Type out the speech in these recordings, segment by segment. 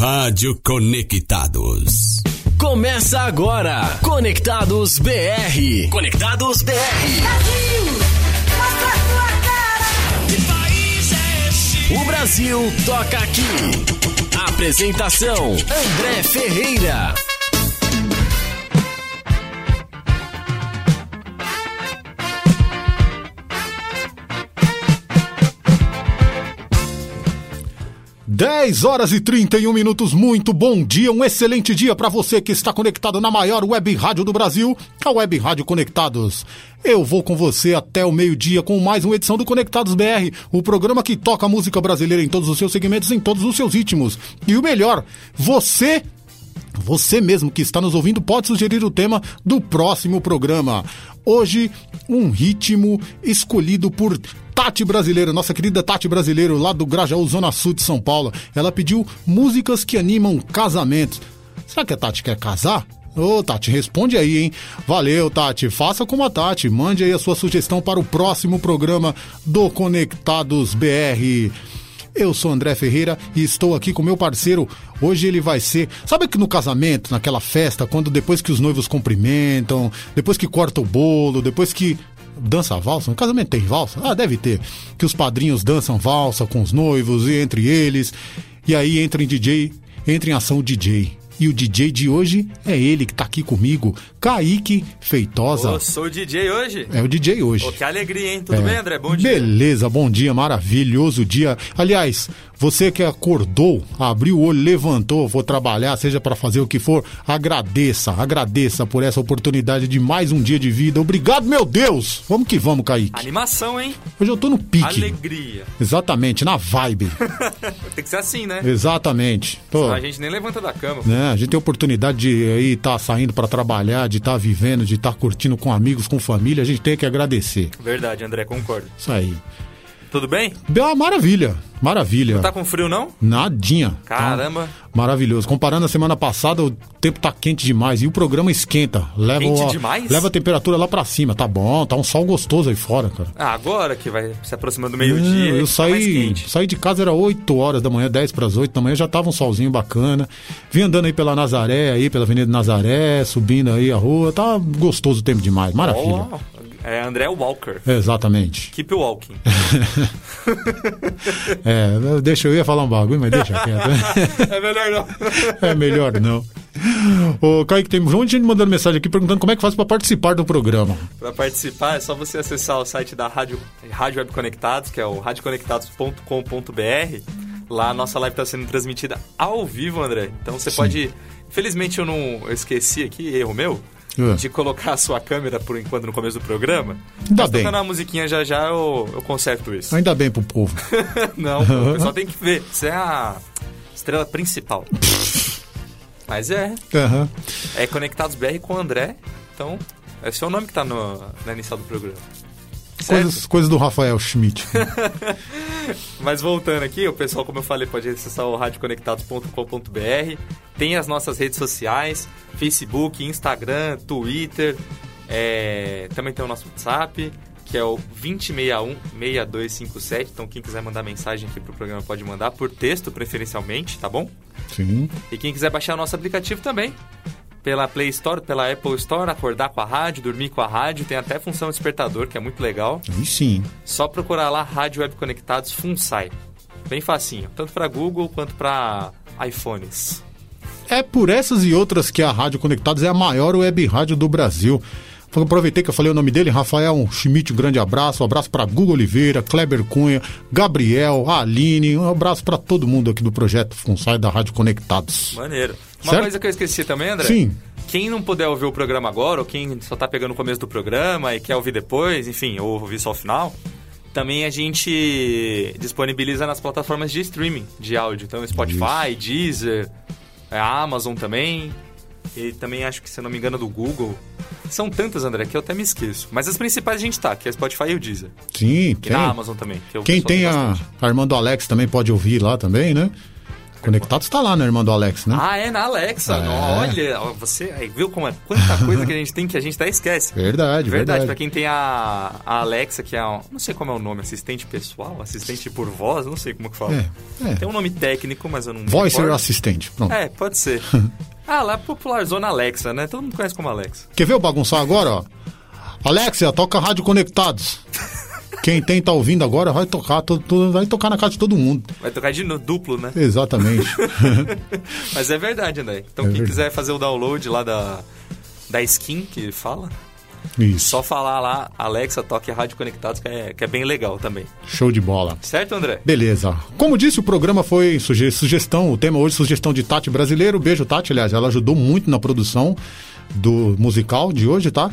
Rádio Conectados. Começa agora, Conectados BR. Conectados BR. Brasil, mostra a tua cara. Que país é esse? O Brasil toca aqui. Apresentação: André Ferreira. Dez horas e 31 minutos, muito bom dia, um excelente dia para você que está conectado na maior web rádio do Brasil, a Web Rádio Conectados. Eu vou com você até o meio-dia com mais uma edição do Conectados BR, o programa que toca música brasileira em todos os seus segmentos, em todos os seus ritmos. E o melhor, você você mesmo que está nos ouvindo pode sugerir o tema do próximo programa. Hoje, um ritmo escolhido por Tati Brasileiro, nossa querida Tati Brasileiro, lá do Grajaú, Zona Sul de São Paulo. Ela pediu músicas que animam casamentos. Será que a Tati quer casar? Ô, Tati, responde aí, hein? Valeu, Tati. Faça como a Tati. Mande aí a sua sugestão para o próximo programa do Conectados BR. Eu sou André Ferreira e estou aqui com meu parceiro. Hoje ele vai ser. Sabe que no casamento, naquela festa, quando depois que os noivos cumprimentam, depois que corta o bolo, depois que. Dança valsa? No casamento tem valsa? Ah, deve ter. Que os padrinhos dançam valsa com os noivos e entre eles. E aí entra em DJ, entra em ação o DJ. E o DJ de hoje é ele que tá aqui comigo, Kaique Feitosa. Ô, sou o DJ hoje. É o DJ hoje. Ô, que alegria, hein? Tudo É. bem, André? Bom dia. Beleza, bom dia, maravilhoso dia. Aliás, você que acordou, abriu o olho, levantou, vou trabalhar, seja para fazer o que for, agradeça, agradeça por essa oportunidade de mais um dia de vida. Obrigado, meu Deus! Vamos que vamos, Kaique. Animação, hein? Hoje eu tô no pique. Alegria. Exatamente, na vibe. Tem que ser assim, né? Exatamente. Tô, A gente nem levanta da cama. né? A gente tem oportunidade de aí estar saindo para trabalhar, de estar vivendo, de estar curtindo com amigos, com família. A gente tem que agradecer. Verdade, André, concordo. Isso aí. Tudo bem? Ah, maravilha, maravilha. Tá com frio, não? Nadinha. Caramba. Tá maravilhoso. Comparando a semana passada, o tempo tá quente demais e o programa esquenta. Leva Quente a, demais? Leva a temperatura lá pra cima. Tá bom, tá um sol gostoso aí fora, cara. Ah, agora que vai se aproximando do Não, meio-dia. eu tá mais saí, quente. saí de casa era 8 horas da manhã, 10 para as 8 da manhã, já tava um solzinho bacana. Vim andando aí pela Nazaré, aí pela Avenida Nazaré, subindo aí a rua, tá gostoso o tempo demais, maravilha. Ó, é André Walker. Exatamente. Keep walking. É, deixa eu ia falar um bagulho, mas deixa quieto. é melhor não. É melhor não. Ô, Kaique, tem um monte de gente mandando mensagem aqui perguntando como é que faz pra participar do programa. Para participar é só você acessar o site da Rádio, Rádio Web Conectados, que é o radioconectados.com.br. Lá a nossa live está sendo transmitida ao vivo, André. Então você pode. Infelizmente eu não eu esqueci aqui, erro meu, É. de colocar a sua câmera por enquanto no começo do programa. Ainda Mas bem. tocando uma musiquinha já já eu, eu conserto isso. Ainda bem pro povo. não, o pessoal tem que ver. Você é a estrela principal. Mas é, Aham. é Conectados BR com o André. Então, esse é o nome que tá no, na inicial do programa. Coisas, coisas do Rafael Schmidt. Mas voltando aqui, o pessoal, como eu falei, pode acessar o radioconectados.com.br. Tem as nossas redes sociais, Facebook, Instagram, Twitter. é, Também tem o nosso WhatsApp, que é o 2061-6257. Então quem quiser mandar mensagem aqui pro programa pode mandar, por texto preferencialmente, tá bom? Sim. E quem quiser baixar o nosso aplicativo também, pela Play Store, pela Apple Store, acordar com a rádio, dormir com a rádio, tem até função despertador, que é muito legal. Aí sim. Só procurar lá Rádio Web Conectados FUNSAI. Bem facinho, tanto para Google quanto para iPhones. É por essas e outras que a Rádio Conectados é a maior web rádio do Brasil. Aproveitei que eu falei o nome dele, Rafael Schmidt, um grande abraço. Um abraço para Google Oliveira, Kleber Cunha, Gabriel, Aline. Um abraço para todo mundo aqui do projeto FUNSAI da Rádio Conectados. Maneiro. Uma Certo? coisa que eu esqueci também, André. Sim. Quem não puder ouvir o programa agora, ou quem só tá pegando o começo do programa e quer ouvir depois, enfim, ou ouvir só o final, também a gente disponibiliza nas plataformas de streaming de áudio. Então, Spotify, Deezer, é, a Amazon também. E também acho que, se eu não me engano, do Google. São tantas, André, que eu até me esqueço. Mas as principais a gente tá, que é Spotify e o Deezer. Sim, E tem. na Amazon também. que Quem tem a bastante. Armando Alex também pode ouvir lá também, né? Conectados tá lá na irmã do Alex, né? Ah, é na Alexa. É. Olha, você aí viu como é quanta coisa que a gente tem que a gente até esquece. Verdade, Verdade, verdade. pra quem tem a, a Alexa, que é, não sei como é o nome, assistente pessoal, assistente por voz, não sei como que fala. É, é. Tem um nome técnico, mas eu não recordo. Assistente. Pronto. É, pode ser. ah, lá popularizou na Alexa, né? Todo mundo conhece como Alexa. Quer ver eu bagunçar agora, ó? Alexia, toca Rádio Conectados. Quem tem tá ouvindo agora vai tocar, to- to- vai tocar na casa de todo mundo. Vai tocar de duplo, né? Exatamente. Mas é verdade, André. Então É quem verdade. quiser fazer o download lá da, da skin que fala, Isso. só falar lá, Alexa, toque Rádio Conectados, que é, que é bem legal também. Show de bola. Certo, André? Beleza. Como disse, o programa foi suge- sugestão, o tema hoje sugestão de Tati Brasileiro. Beijo, Tati. Aliás, ela ajudou muito na produção do musical de hoje, tá?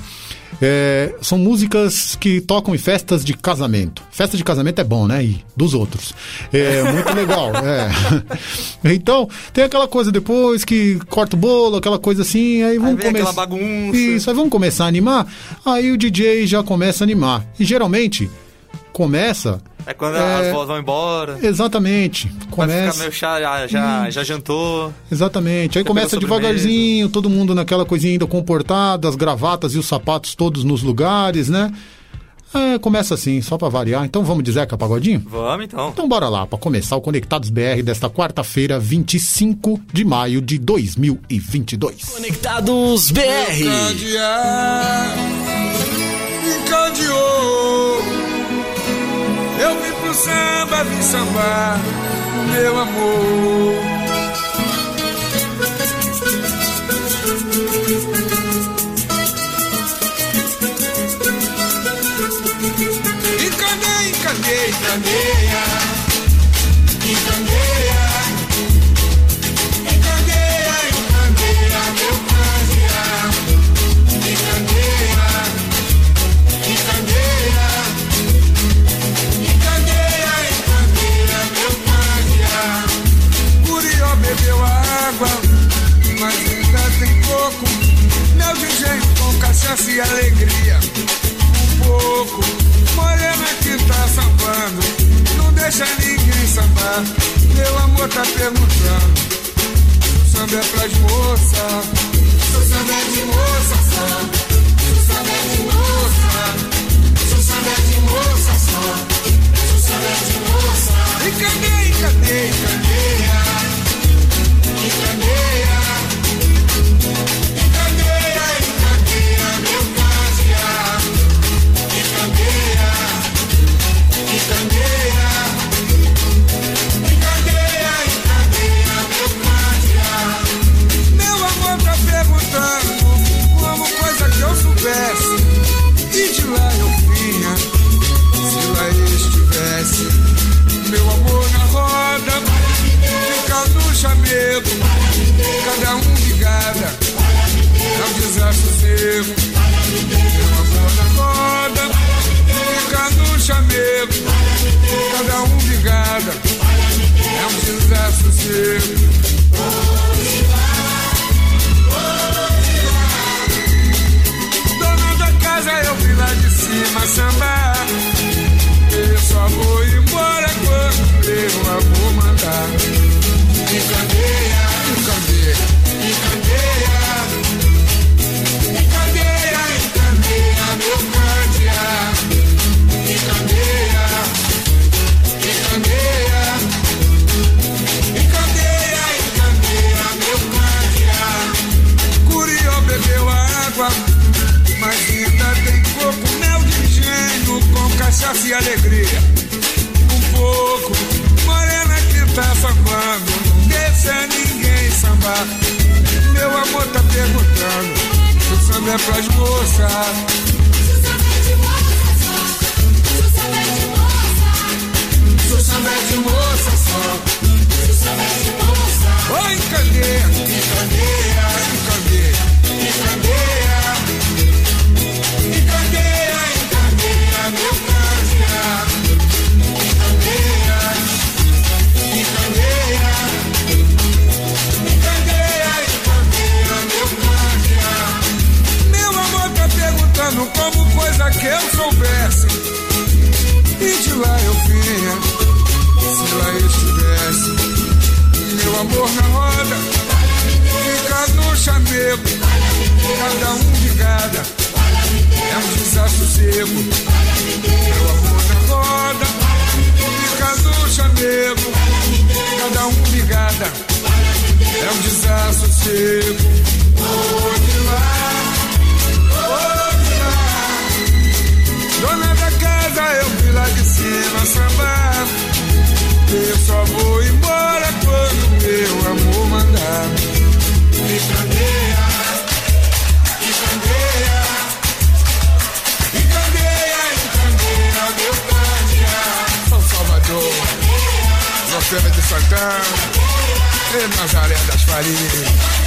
É, são músicas que tocam em festas de casamento. Festa de casamento é bom, né? E dos outros. É muito legal. é. Então, tem aquela coisa depois que corta o bolo, aquela coisa assim, aí vamos começar. bagunça. Isso, aí vamos começar a animar. Aí o DJ já começa a animar. E geralmente começa. É quando É. as vozes vão embora. Exatamente. Vai ficar Começa. meio chá, já, já, já jantou. Exatamente. Aí começa devagarzinho, todo mundo naquela coisinha ainda comportada, as gravatas e os sapatos todos nos lugares, né? É, começa assim, só pra variar. Então vamos de Zeca Pagodinho? Vamos então. Então bora lá, pra começar o Conectados BR desta quarta-feira, 25 de maio de 2022. Conectados BR. Encandear, encandeou. Eu vim pro samba, vim sambar, meu amor. Cachaça e alegria. Um pouco, morena que tá sambando. Não deixa ninguém sambar. Meu amor tá perguntando. O samba é pras moças. O samba é de moça só. O samba é de moça. O samba é de moça só. Se o samba é de moça. Encandeia, encandeia, encandeia. Encandeia. Fica no chamego. Cada um ligada, é um. Meu amor na roda, fica no chamego. Cada um ligada, é um desastre seu. Dona da casa eu vi lá de cima sambar. E alegria. Um pouco, morena que tá sambando, não deixa ninguém sambar. Meu amor tá perguntando, se o samba é pras moças. O samba é de moça só. Oi, encandeia, encandeia, encandeia, encandeia. Coisa que eu soubesse. E de lá eu vinha, se lá eu estivesse. Meu amor na roda, fica no chamego, cada um de cada, é um desassossego. Meu amor na roda, fica no chamego, cada um de cada, é um desassossego. Vou de lá, eu vi lá de cima sambar. Eu só vou embora quando meu amor mandar. Me candeia, me candeia, me candeia, me candeia, meu candeia. São Salvador, Nocena de Santana, e Nazaré das Farias.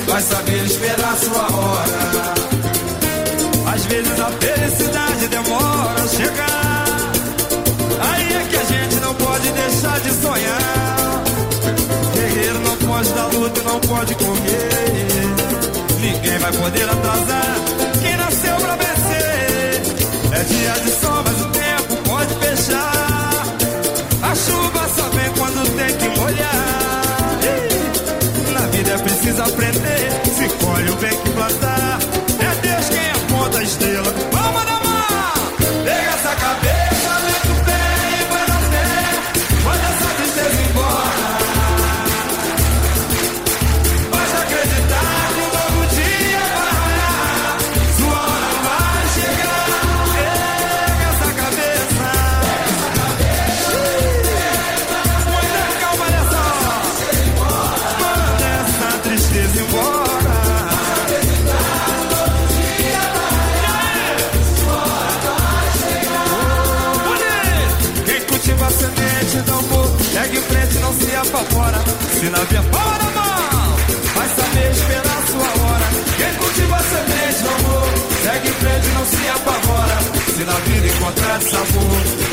vai saber esperar sua hora. Às vezes a felicidade demora a chegar. Aí é que a gente não pode deixar de sonhar. Guerreiro não pode dar luta não pode correr. Ninguém vai poder atrasar bem que plantar.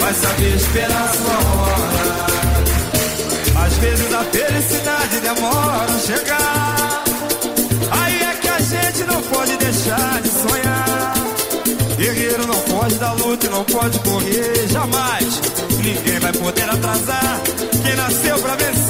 Vai saber esperar sua hora. Às vezes a felicidade demora a chegar. Aí é que a gente não pode deixar de sonhar. Guerreiro não pode dar luta e não pode correr jamais. Ninguém vai poder atrasar quem nasceu pra vencer.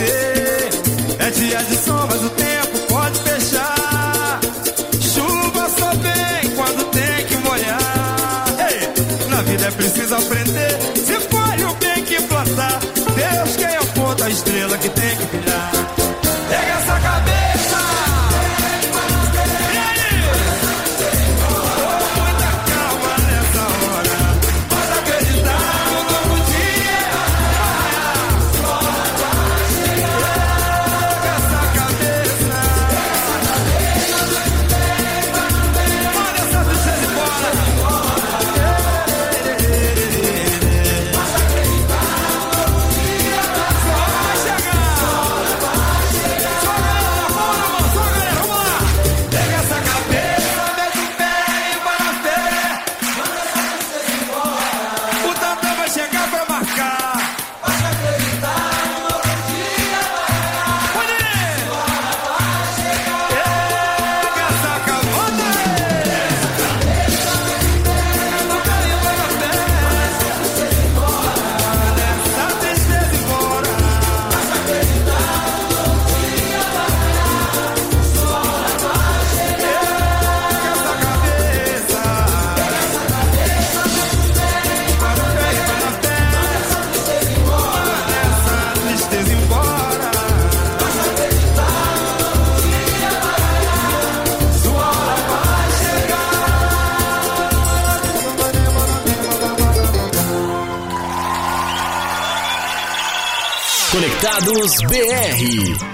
BR.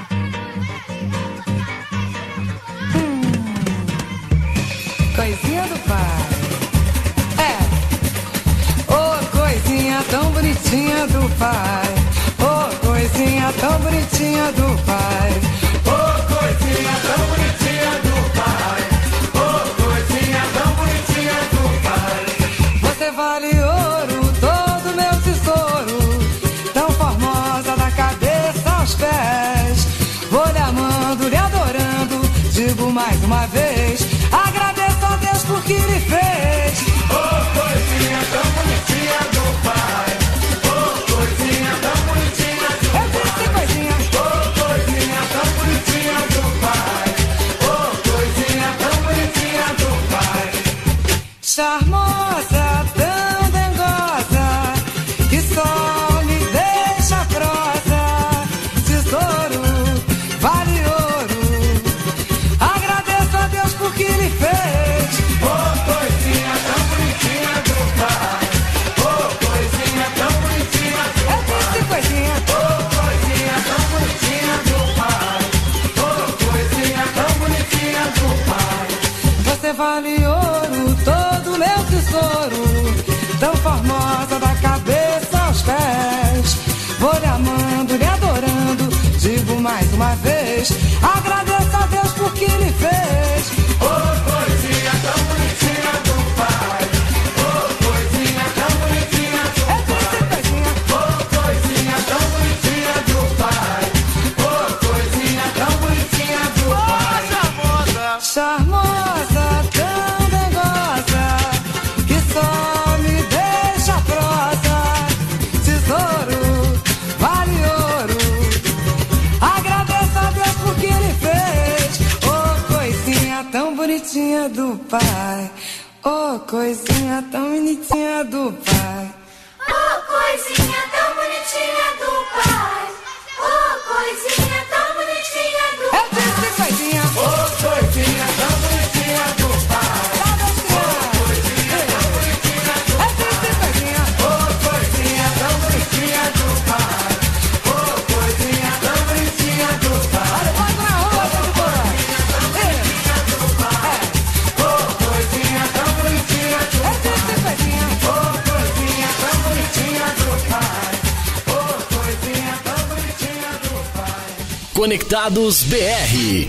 Conectados BR.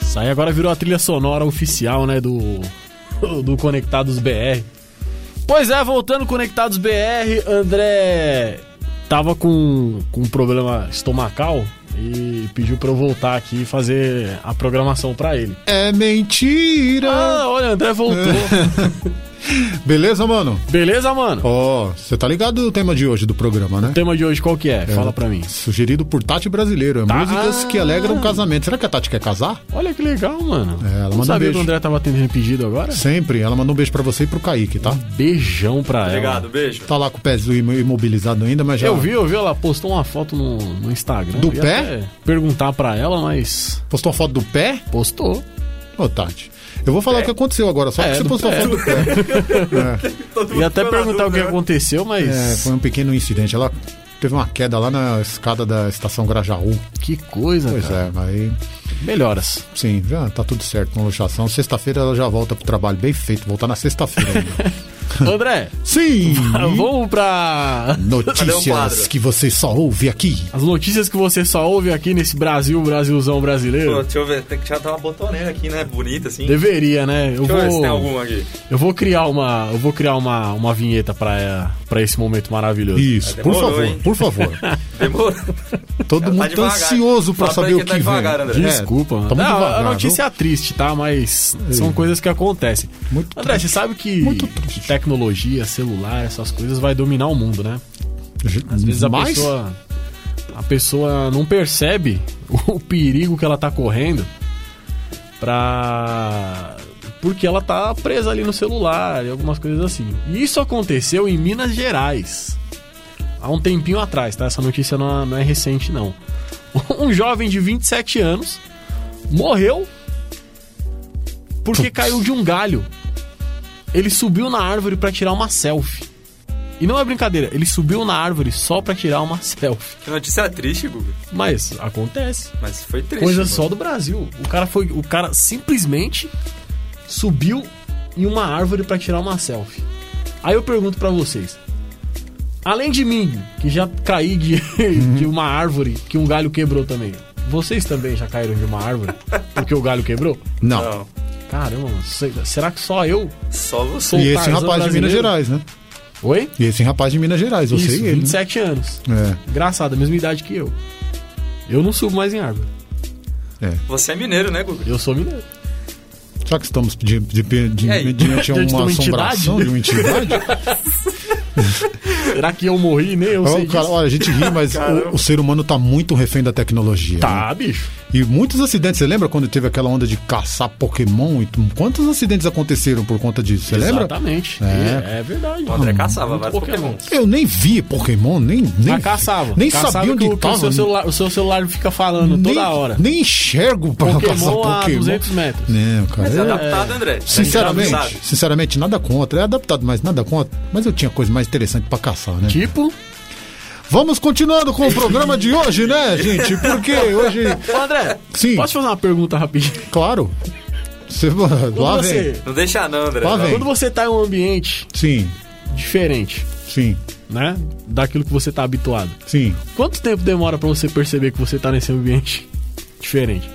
Isso aí agora virou a trilha sonora oficial, né, do, do Conectados BR. Pois é, voltando Conectados BR, André tava com, com um problema estomacal e pediu pra eu voltar aqui e fazer a programação pra ele. É mentira! Ah, olha, André voltou. Beleza, mano? Beleza, mano? Ó, você tá ligado no tema de hoje do programa, né? O tema de hoje qual que é? Fala pra mim. Sugerido por Tati Brasileiro. É Tá. Músicas que alegram o casamento. Será que a Tati quer casar? Olha que legal, mano. É, ela Não um sabia beijo. que o André tava tendo pedido agora? Sempre. Ela mandou um beijo pra você e pro Kaique, tá? Beijão pra ela. Obrigado, beijo. Tá lá com o pezinho imo- imobilizado ainda, mas já. Eu vi, eu vi, ela postou uma foto no, no Instagram. Do pé? Perguntar pra ela, mas Postou uma foto do pé? postou. Ô, Tati. Eu vou falar o que aconteceu agora, só É, que você postou a pé. foto do pé. Todo Ia até perguntar o que né? aconteceu, mas É, foi um pequeno incidente. Ela teve uma queda lá na escada da estação Grajaú. que coisa, Pois cara. é, aí Melhoras. sim, já tá tudo certo com a luxação. Sexta-feira ela já volta pro trabalho bem feito, voltar na sexta-feira ainda. André, Sim! vamos pra Notícias quadro? que você só ouve aqui. as notícias que você só ouve aqui nesse Brasil, Brasilzão Pô, brasileiro. deixa eu ver, tem que tirar uma botoneira aqui, né? Bonita assim. Deveria, né? Eu Deixa eu ver se tem vou, alguma aqui. eu vou criar uma, eu vou criar uma, uma vinheta pra, pra esse momento maravilhoso. Isso, É, por demorou, favor, hein? por favor. Demorou. Todo Tá mundo tá devagar. ansioso pra saber o que tá que vem. devagar, André. É, Desculpa, mano. tá muito Não, devagar, a notícia viu? é triste, tá? Mas são coisas que acontecem. Muito André, triste. você sabe que tecnologia, celular, essas coisas vai dominar o mundo, né? Às vezes a Mas, pessoa a pessoa não percebe o perigo que ela tá correndo pra porque ela tá presa ali no celular e algumas coisas assim. E isso aconteceu em Minas Gerais. Há um tempinho atrás, tá? Essa notícia não é, não é recente não. Um jovem de 27 anos morreu Porque caiu de um galho. Ele subiu na árvore pra tirar uma selfie. E não é brincadeira, ele subiu na árvore só pra tirar uma selfie. Que notícia triste, Guga. Mas acontece. Mas foi triste. Coisa mano. só do Brasil. O cara foi, o cara simplesmente subiu em uma árvore pra tirar uma selfie. Aí eu pergunto pra vocês. Além de mim, que já caí de, de uma árvore que um galho quebrou também. Vocês também já caíram de uma árvore porque o galho quebrou? Não. Não, Caramba, mano, será que só eu? só você. Sou E esse rapaz de brasileiro? Minas Gerais, né? Oi? E esse rapaz de Minas Gerais, você Isso, e ele. né? 27 anos. É. Engraçado, a mesma idade que eu. Eu não subo mais em árvore. Você é mineiro, né, Guga? Eu sou mineiro. Será que estamos de, de, de, de, E a Diante de uma uma assombração de uma entidade? Será que eu morri? Nem eu sei cara, olha, a gente ri, mas o, o ser humano tá muito refém da tecnologia. né? Tá, bicho. E muitos acidentes, você lembra quando teve aquela onda de caçar Pokémon? E quantos acidentes aconteceram por conta disso? Você lembra? Exatamente. É. É, verdade. O André caçava Muito vários Pokémon. Pokémon. Eu nem vi Pokémon, nem. nem Mas caçava. Nem Caçava sabia onde que, o- que tava. o seu, celular, o seu celular fica falando nem, toda hora. Nem enxergo pra caçar Pokémon a Pokémon. 200 metros. Não, cara. Mas é é- adaptado, André. Sinceramente, sinceramente, nada contra. É adaptado, mas nada contra. Mas eu tinha coisa mais interessante pra caçar, né? Tipo, Vamos continuando com o programa de hoje, né, gente? Porque hoje. Ô, André, Sim. posso fazer uma pergunta rapidinho? Claro. Você, lá Quando vem. você, Não deixa não, André. Lá vem. quando você tá em um ambiente Sim, diferente, sim, né? Daquilo que você tá habituado. sim. Quanto tempo demora pra você perceber que você tá nesse ambiente diferente?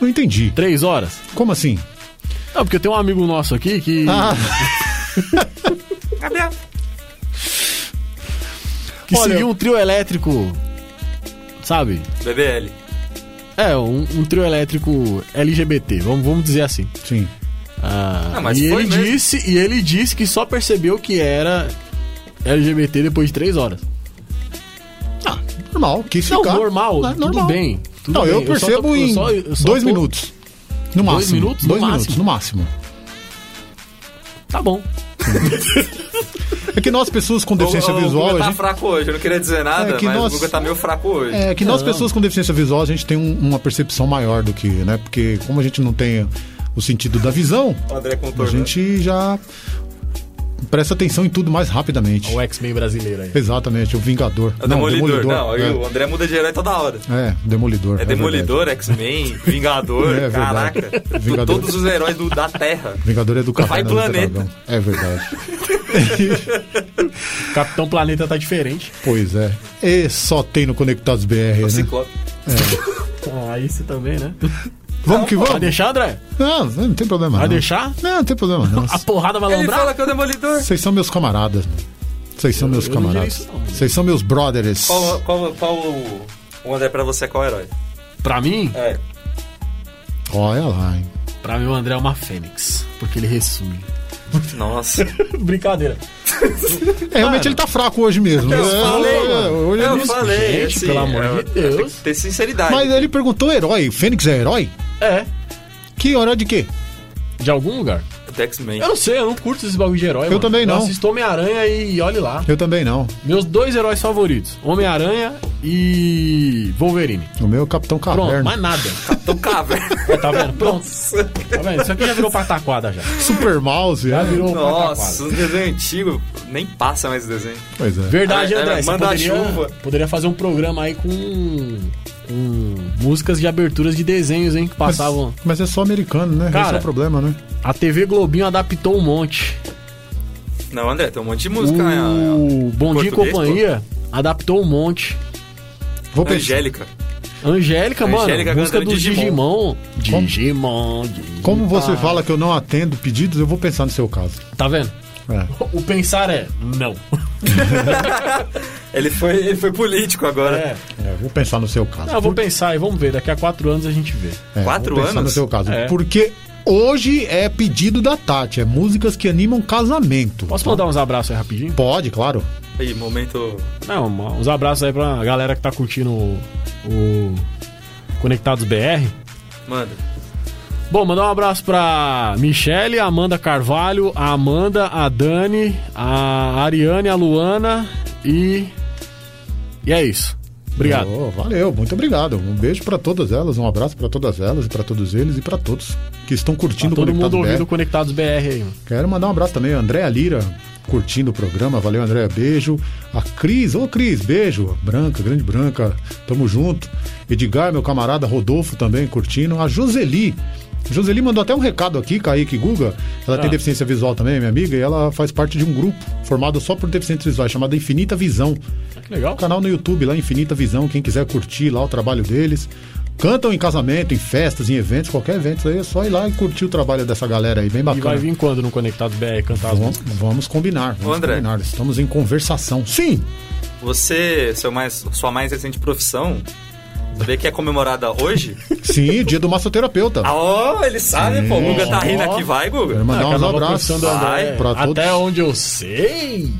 Não entendi. Três horas? Como assim? Não, porque tem um amigo nosso aqui que. Ah, Gabriel. que olha- seguiu um trio elétrico. Sabe? BBL. É, um, um trio elétrico LGBT, vamos, vamos dizer assim. sim. Ah, Ah, mas e, ele mesmo. disse, e ele disse que só percebeu que era LGBT depois de três horas. Ah, normal. Quis Não, ficar. normal, É, tudo normal. bem. tudo Não, eu bem. só percebo tô- eu em só- eu só dois tô- minutos. No máximo. minutos? No Dois minutos, máximo? no máximo. Tá bom. É que nós, pessoas com deficiência o, o visual, Guga a tá gente- fraco hoje. Eu não queria dizer nada, É que mas nós- o Guga tá meio fraco hoje. É que nós, Não. pessoas com deficiência visual, a gente tem um- uma percepção maior do que, né? Porque como a gente não tem o sentido da visão, O André a gente já presta atenção em tudo mais rapidamente. O X-Men brasileiro aí. Exatamente, o Vingador. É o Demolidor. Não, aí é. o André muda de herói toda hora. É, Demolidor. É Demolidor, X-Men, Vingador, É caraca. Vingador. Todos os heróis do- da Terra. Vingador é do Vai Caverna do Planeta. É verdade. Capitão Planeta tá diferente. pois é. E só tem no Conectados BR, O né? Ciclope. Ah, aí você também, né? Vamos que Vai vamos. deixar, André? Não, não tem problema Vai não. deixar? Não, não tem problema não. A porrada vai Ele lambrar? fala que é o Demolidor. Vocês são meus camaradas. Vocês são meus eu não diria camaradas. Vocês são meus brothers. Qual, qual, qual o, o André pra você, qual herói? Pra mim, É. Olha lá, hein? pra mim o André é uma fênix. Porque ele ressurge. Nossa. Brincadeira. É, realmente ele tá fraco hoje mesmo. Eu É, falei, é, mano. hoje Eu ele- falei. Gente, assim, pelo amor é, de tem Deus. ter sinceridade. Mas ele perguntou herói. Fênix é herói? É, Que herói de quê? de algum lugar. Do X-Men. Eu não sei, eu não curto esses bagulho de herói. mano. também não. Eu assisto Homem-Aranha e olhe lá. Eu também não. Meus dois heróis favoritos: Homem-Aranha e Wolverine. O meu é o Capitão Pronto, Caverna. mais nada. Capitão Caverna. Tá vendo? Pronto. Tá vendo? Isso aqui já virou pataquada já. Super Mouse. Já é. virou Nossa, um desenho antigo. Nem passa mais esse desenho. Pois é. Verdade, É, é, André. Você manda poderia, chuva. poderia fazer um programa aí com, com músicas de aberturas de desenhos, hein? Que passavam. Mas é só americano, né? Esse Cara, é o problema, né? A TV Globinho adaptou um monte. Não, André, tem um monte de música. O Bom Dia e Companhia adaptou um monte. Vou pô. pensar. Angélica. Angélica, mano, Angélica música do Digimon. Digimon. Como? Digimon, Digimon. Como você fala que eu não atendo pedidos, eu vou pensar no seu caso. Tá vendo? É. O pensar é não. Ele foi, ele foi político agora. É. É, vou pensar no seu caso. Não, eu vou pensar e vamos ver. Daqui a quatro anos a gente vê. É, Quatro vou pensar anos? no seu caso. É. Porque hoje é pedido da Tati. É músicas que animam casamento. Posso tá? mandar uns abraços aí rapidinho? Pode, claro. Aí, momento. Não, uns abraços aí pra galera que tá curtindo o, o Conectados BR. Manda. Bom, mandar um abraço pra Michele, a Amanda Carvalho, a Amanda, a Dani, a Ariane, a Luana e. E é isso. Obrigado. Ô, valeu, muito obrigado. Um beijo pra todas elas, um abraço pra todas elas e pra todos eles e pra todos que estão curtindo Tá todo o mundo ouvindo BR. Conectados BR aí. Quero mandar um abraço também a Andréa Lira, curtindo o programa. Valeu, Andréa, beijo. A Cris, ô Cris, beijo. Branca, grande Branca, tamo junto. Edgar, meu camarada Rodolfo também curtindo. A Joseli. Joseli mandou até um recado aqui, Kaique Guga. Ela tem Ah. deficiência visual também, minha amiga, e ela faz parte de um grupo formado só por deficientes visuais, chamado Infinita Visão. Ah, Que legal. Canal no YouTube lá, Infinita Visão, quem quiser curtir lá o trabalho deles. Cantam em casamento, em festas, em eventos, qualquer evento aí, é só ir lá e curtir o trabalho dessa galera aí, bem E bacana. vai vir quando no Conectados BR cantar as Vamos, músicas? vamos combinar, vamos André. combinar. Estamos em conversação. Sim! Você, seu mais, sua mais recente profissão, sabia que é comemorada hoje? Sim, dia do massoterapeuta. Ah, ó, ele sabe, pô. O Guga tá rindo aqui, vai, Quero Guga. mandar Ah, que a uns nova abraços. Vai, pra todos. Até onde eu sei,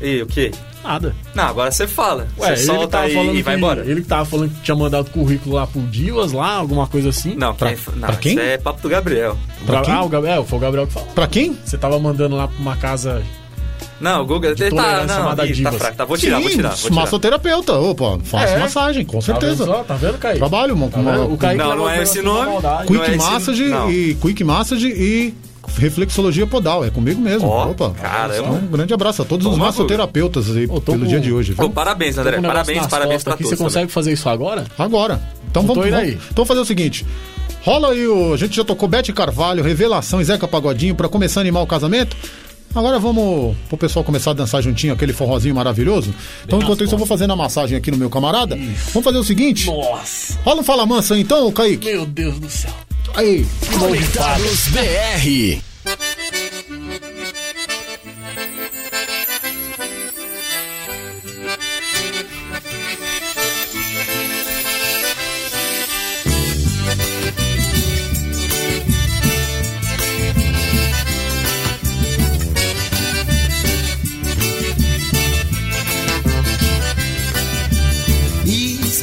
E o quê? nada. Não, agora você fala. Ué, você ele que solta tava aí falando e vai que- embora. Ele que tava falando que tinha mandado currículo lá pro Divas, lá, alguma coisa assim. Não, Pra- quem, não pra quem? isso é papo do Gabriel. Pra, pra quem? ah, o Gabriel, foi o Gabriel que falou. Pra quem? Você tava mandando lá pra uma casa. Não, o Guga, ele tá, não, chamada ih, tá fraco. Tá, vou tirar, Sim, vou tirar, vou tirar. massoterapeuta. Opa, faço É. massagem, com certeza. Tá vendo, só? Tá vendo, Kaique? Trabalho, uma, Tá O Kaique Não, leva não é esse nome. quick é massage não. e quick massage e reflexologia podal. É comigo mesmo. Ó, Opa. caramba. Então, um grande abraço a todos os Toma, massoterapeutas aí tô pelo com- dia de hoje, viu? parabéns, André. um Parabéns, parabéns pra aqui. todos. Você consegue fazer isso agora? Agora. Então Não vamos, aí. então vamos fazer o seguinte. Rola aí o. A gente já tocou Bete Carvalho, Revelação e Zeca Pagodinho pra começar a animar o casamento. Agora vamos pro pessoal começar a dançar juntinho, aquele forrozinho maravilhoso. Então, enquanto isso, eu vou fazendo a massagem aqui no meu camarada. Vamos fazer o seguinte. Nossa, Rola um Fala Mansa então, Kaique. meu Deus do céu. Aí. Conectados BR.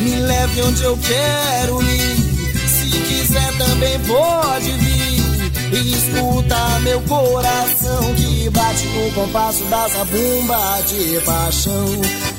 Me leve onde eu quero ir. Se quiser também pode vir. Escuta meu coração que bate no compasso da zabumba de paixão.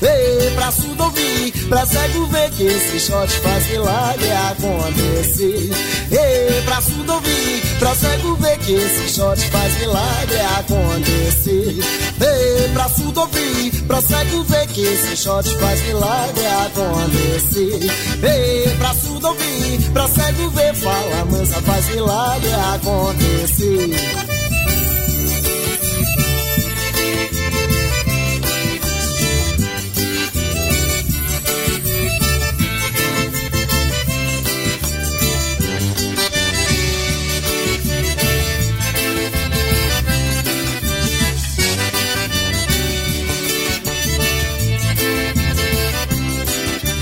Ei, pra surdo ouvir, pra cego ver que esse shot faz milagre acontecer. Ei, pra surdo ouvir, pra cego ver que esse shot faz milagre acontecer. Ei, pra surdo ouvir, pra cego ver que esse shot faz milagre acontecer. Ei, pra surdo ouvir, pra cego ver, fala mansa, faz milagre acontecer.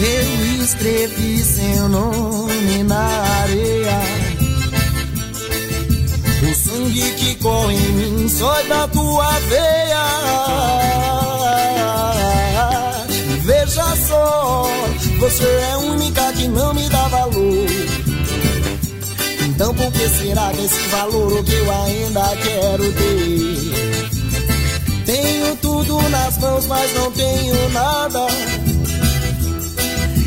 Eu escrevi seu nome na areia. Corre em mim sai da tua veia. Veja só, você é a única que não me dá valor. Então por que será que esse valor que eu ainda quero ter? Tenho tudo nas mãos, mas não tenho nada.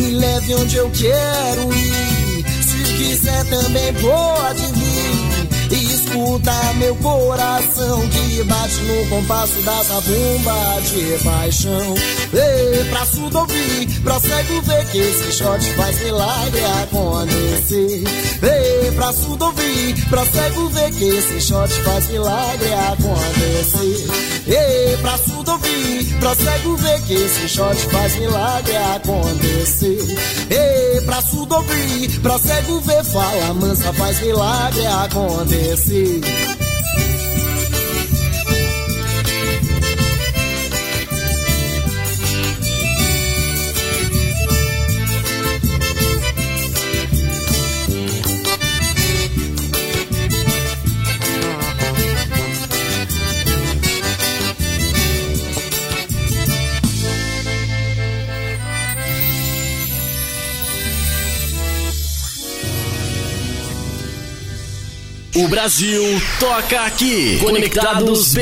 Me leve onde eu quero ir. Se quiser também pode escuta meu coração que bate no compasso da zabumba de paixão. Ei, pra surdo ouvir, pra cego ver que esse shot faz milagre acontecer. Ei, pra surdo ouvir, pra cego ver que esse shot faz milagre acontecer. Ei, pra surdo ouvir, pra cego ver que esse shot faz milagre acontecer. Ei, pra surdo ouvir, pra ver, fala mansa, faz milagre acontecer. O Brasil toca aqui. Conectados BR.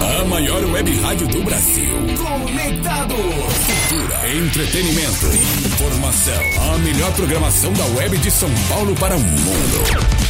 A maior web rádio do Brasil. Conectados. Cultura, entretenimento, informação. A melhor programação da web de São Paulo para o mundo.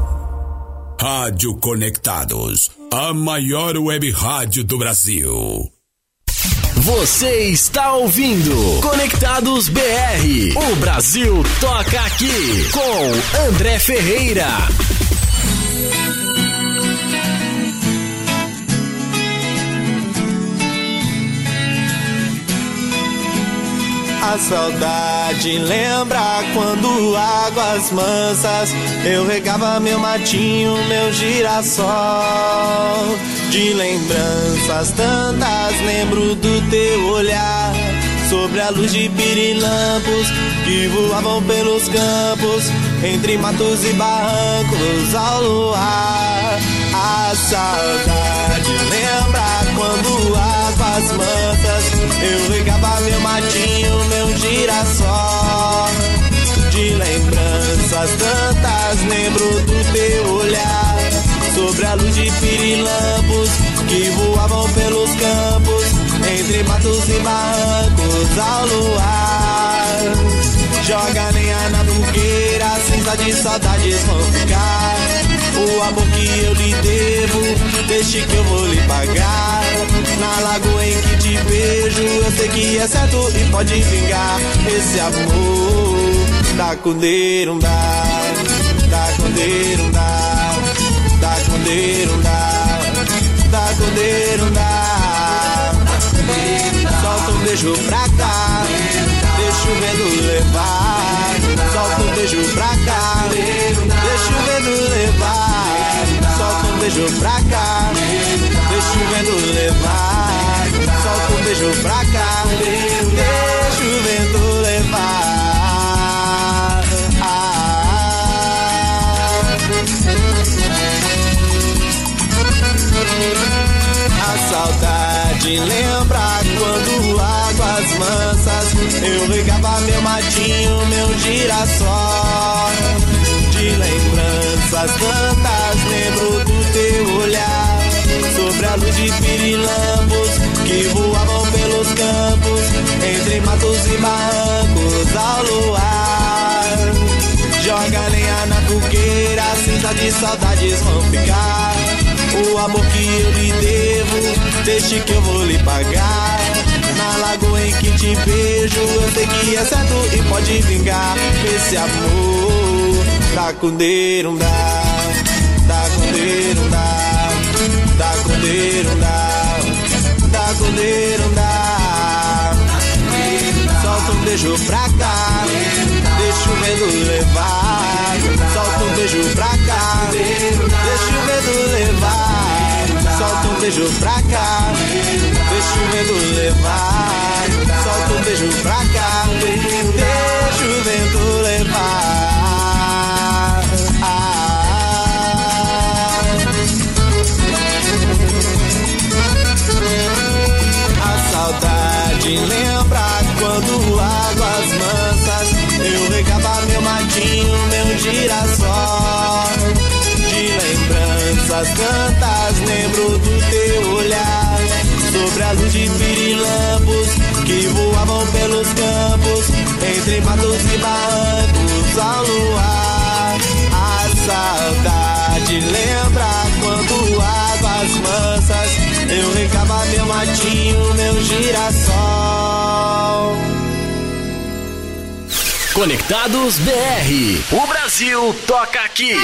Rádio Conectados, a maior web rádio do Brasil. Você está ouvindo Conectados BR. O Brasil toca aqui com André Ferreira. A saudade lembra quando águas mansas eu regava meu matinho, meu girassol. De lembranças tantas lembro do teu olhar sobre a luz de pirilampos que voavam pelos campos entre matos e barrancos ao luar. A saudade lembra quando águas mantas eu De lembranças tantas lembro do teu olhar sobre a luz de pirilampos que voavam pelos campos entre matos e barrancos ao luar. Joga lenha na fogueira, cinza de saudades vão ficar. O amor que eu lhe devo, deixe que eu vou lhe pagar. Na lagoa em que te vejo, eu sei que é certo e pode vingar. Esse amor da cundeirundá, da cundeirundá, da cundeirundá, da cundeirundá. Solta um beijo pra cá, deixa o medo levar. Solta um beijo pra cá, deixa o medo levar. Solta um beijo pra cá, deixa o medo levar. Solta um beijo pra cá, deixa o vento levar. A saudade lembra quando águas mansas eu regava meu matinho, meu girassol. De lembranças tantas lembro do teu olhar sobre a luz de pirilampos que voavam pelos campos entre matos e barrancos ao luar. Joga lenha na fogueira, cinza de saudades vão ficar. O amor que eu lhe devo, deixe que eu vou lhe pagar. Na lagoa em que te vejo, eu sei que é certo e pode vingar. Esse amor, cundeiro, dá, dá cundeiro, dá, dá cundeiro, dá. Solta um beijo pra cá, deixa o medo levar. Solta um beijo pra cá, deixa o medo levar. Solta um beijo pra cá, deixa o medo levar. Solta um beijo pra cá, deixa o vento levar. Saudade lembra quando águas mansas eu regava meu matinho, meu girassol. De lembranças tantas lembro do teu olhar sobre as de pirilampos que voavam pelos campos entre matos e barrancos ao luar. A saudade lembra eu regava meu matinho, meu girassol. Conectados BR. O Brasil toca aqui.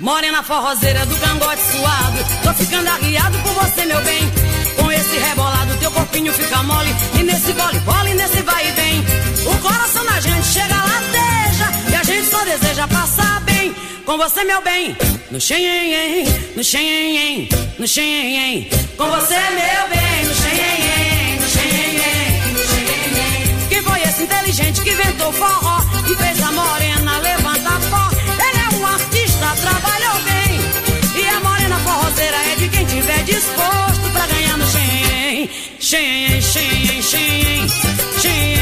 Morena forrozeira do cangote suado Tô ficando arriado por você, meu bem Com esse rebolado teu corpinho fica mole. E nesse vole, vole, nesse vai e vem. O coração da gente chega lateja E a gente só deseja passar bem. Com você, meu bem. No xenhen, no xenhen, no xenhen Com você, meu bem. No xenhen, no xenhen, no xenhen Quem foi esse inteligente que inventou forró E fez a morena shang, shang, shang, shang.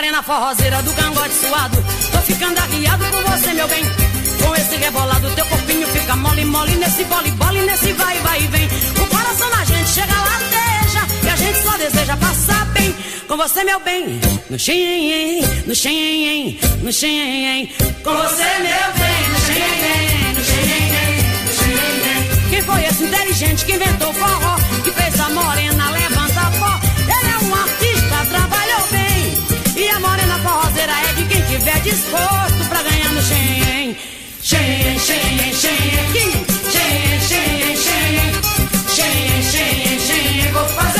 Morena forrozeira do cangote suado. Tô ficando arriado por você, meu bem. Com esse rebolado, teu corpinho fica mole, mole Nesse bole, bole, nesse vai, vai e vem O coração da gente chega lateja E a gente só deseja passar bem. Com você, meu bem No xenhen, no xenhen, no xenhen Com você, meu bem No xenhen, no xenhen, no xenhen Quem foi esse inteligente que inventou forró Que fez a morena levantar forrozeira é de quem tiver disposto pra ganhar no xenhen. Xenhen, xenhen, xenhen, xenhen, xenhen, xenhen, xenhen, xenhen, xenhen. Vou fazer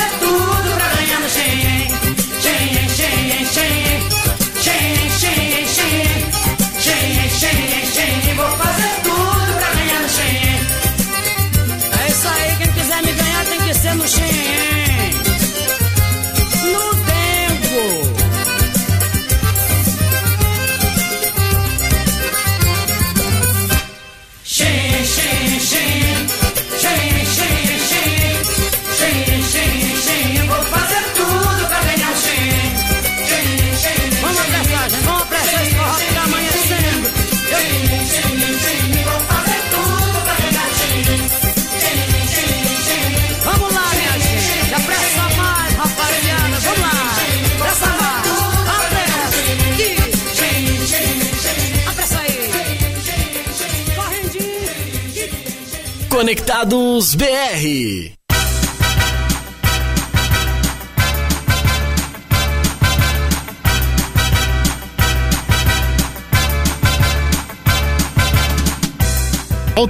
Conectados BR.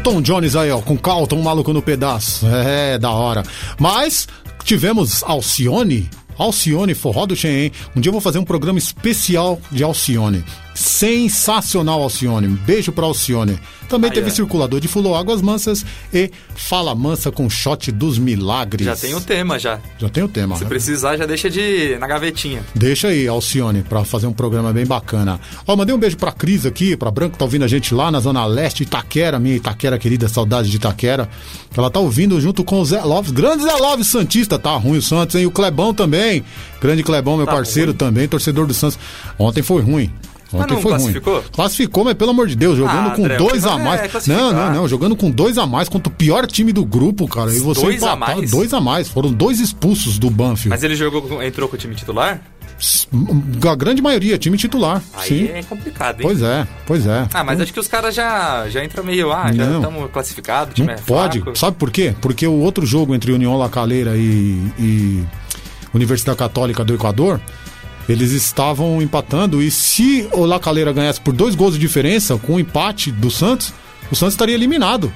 Tom Jones aí, ó, com Calton, um maluco no pedaço. É, da hora. Mas tivemos Alcione, Alcione, forró do Xen. Um dia eu vou fazer um programa especial de Alcione. Sensacional, Alcione. Um beijo pra Alcione. Também Aí, teve ó. circulador de Fulô Águas Mansas e Fala Mansa com shot dos milagres. Já tem o tema já. Já tem o tema. Se né? precisar, já deixa de na gavetinha. Deixa aí, Alcione, pra fazer um programa bem bacana. Ó, mandei um beijo pra Cris aqui, pra Branco, tá ouvindo a gente lá na Zona Leste, Itaquera, minha Itaquera querida, saudade de Itaquera. Ela tá ouvindo junto com o Zé Lopes, grande Zé Lopes Santista, tá ruim o Santos, hein? O Clebão também, grande Clebão, meu Tá parceiro ruim? também, torcedor do Santos. Ontem foi ruim. Ontem não foi classificou? ruim. Classificou, mas pelo amor de Deus, jogando Ah, com André, dois a mais. é não, não, não, jogando com dois a mais contra o pior time do grupo, cara. E você Dois a mais? dois a mais. Foram dois expulsos do Banfield. Mas ele jogou, entrou com o time titular? A grande maioria, time titular. Aí sim. é complicado, hein? Pois é, pois é. Ah, mas acho que os caras já, já entram meio, ah, já estamos classificados, o Não time é pode. fraco. Sabe por quê? Porque o outro jogo entre União La Calera e, e Universidade Católica do Equador, eles estavam empatando e se o La Calera ganhasse por dois gols de diferença, com o empate do Santos, o Santos estaria eliminado.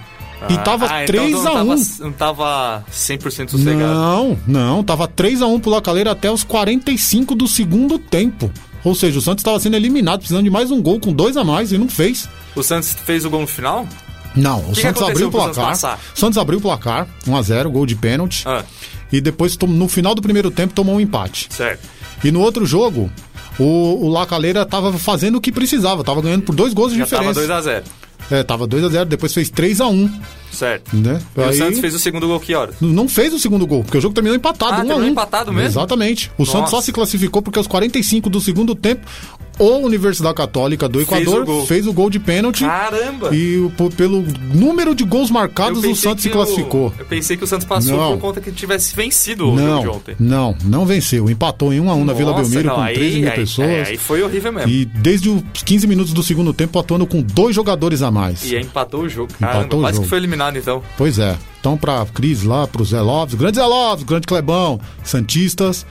e tava ah, 3 então a não 1 tava, não tava 100% sossegado. Não, não, tava 3 a 1 pro La Calera até os 45 do segundo tempo. Ou seja, o Santos estava sendo eliminado, precisando de mais um gol com dois a mais e não fez. O Santos fez o gol no final? Não, o que Santos aconteceu abriu o placar. passar? Santos abriu o placar, 1x0, gol de pênalti. Ah, E depois, no final do primeiro tempo, tomou um empate. certo. E no outro jogo, o, o La Calera tava fazendo o que precisava, tava ganhando por dois gols de Já tava diferença. 2x0. É, tava 2x0, depois fez 3x1, Certo. né? E o Aí- Santos fez o segundo gol que horas? Não fez o segundo gol, porque o jogo terminou empatado, Ah, 1 a terminou 1 empatado mesmo? Exatamente. O Nossa. Santos só se classificou porque aos 45 do segundo tempo, o Universidade Católica do Fez Equador o gol. fez o gol de pênalti. Caramba! E o- pelo número de gols marcados, o Santos se classificou. Eu pensei que o Santos passou Não. por conta que tivesse vencido o jogo de ontem. não, não venceu. Empatou em 1 a 1 na Vila Belmiro não, com aí- 13 mil aí- pessoas. é, aí foi horrível mesmo. E desde os 15 minutos do segundo tempo atuando com dois jogadores a mais. E aí empatou o jogo. Caramba, Empatou o quase jogo. que foi eliminado então. Pois é. Então, pra Cris lá, pro Zé Lopes, grande Zé Lopes, grande Clebão, Santistas,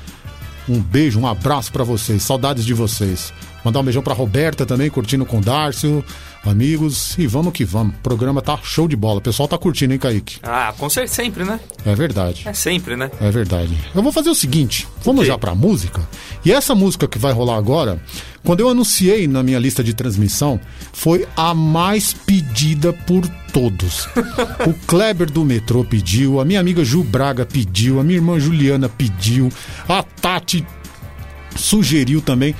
um beijo, um abraço pra vocês, saudades de vocês. Mandar um beijão pra Roberta também, curtindo com o Dárcio, amigos, e vamos que vamos. O programa tá show de bola. O pessoal tá curtindo, hein, Kaique? Ah, com certeza, sempre, né? É verdade. É sempre, né? É verdade. Eu vou fazer o seguinte, vamos quê? já pra música. E essa música que vai rolar agora, quando eu anunciei na minha lista de transmissão, foi a mais pedida por todos. o Kleber do metrô pediu, a minha amiga Ju Braga pediu, a minha irmã Juliana pediu, a Tati sugeriu também.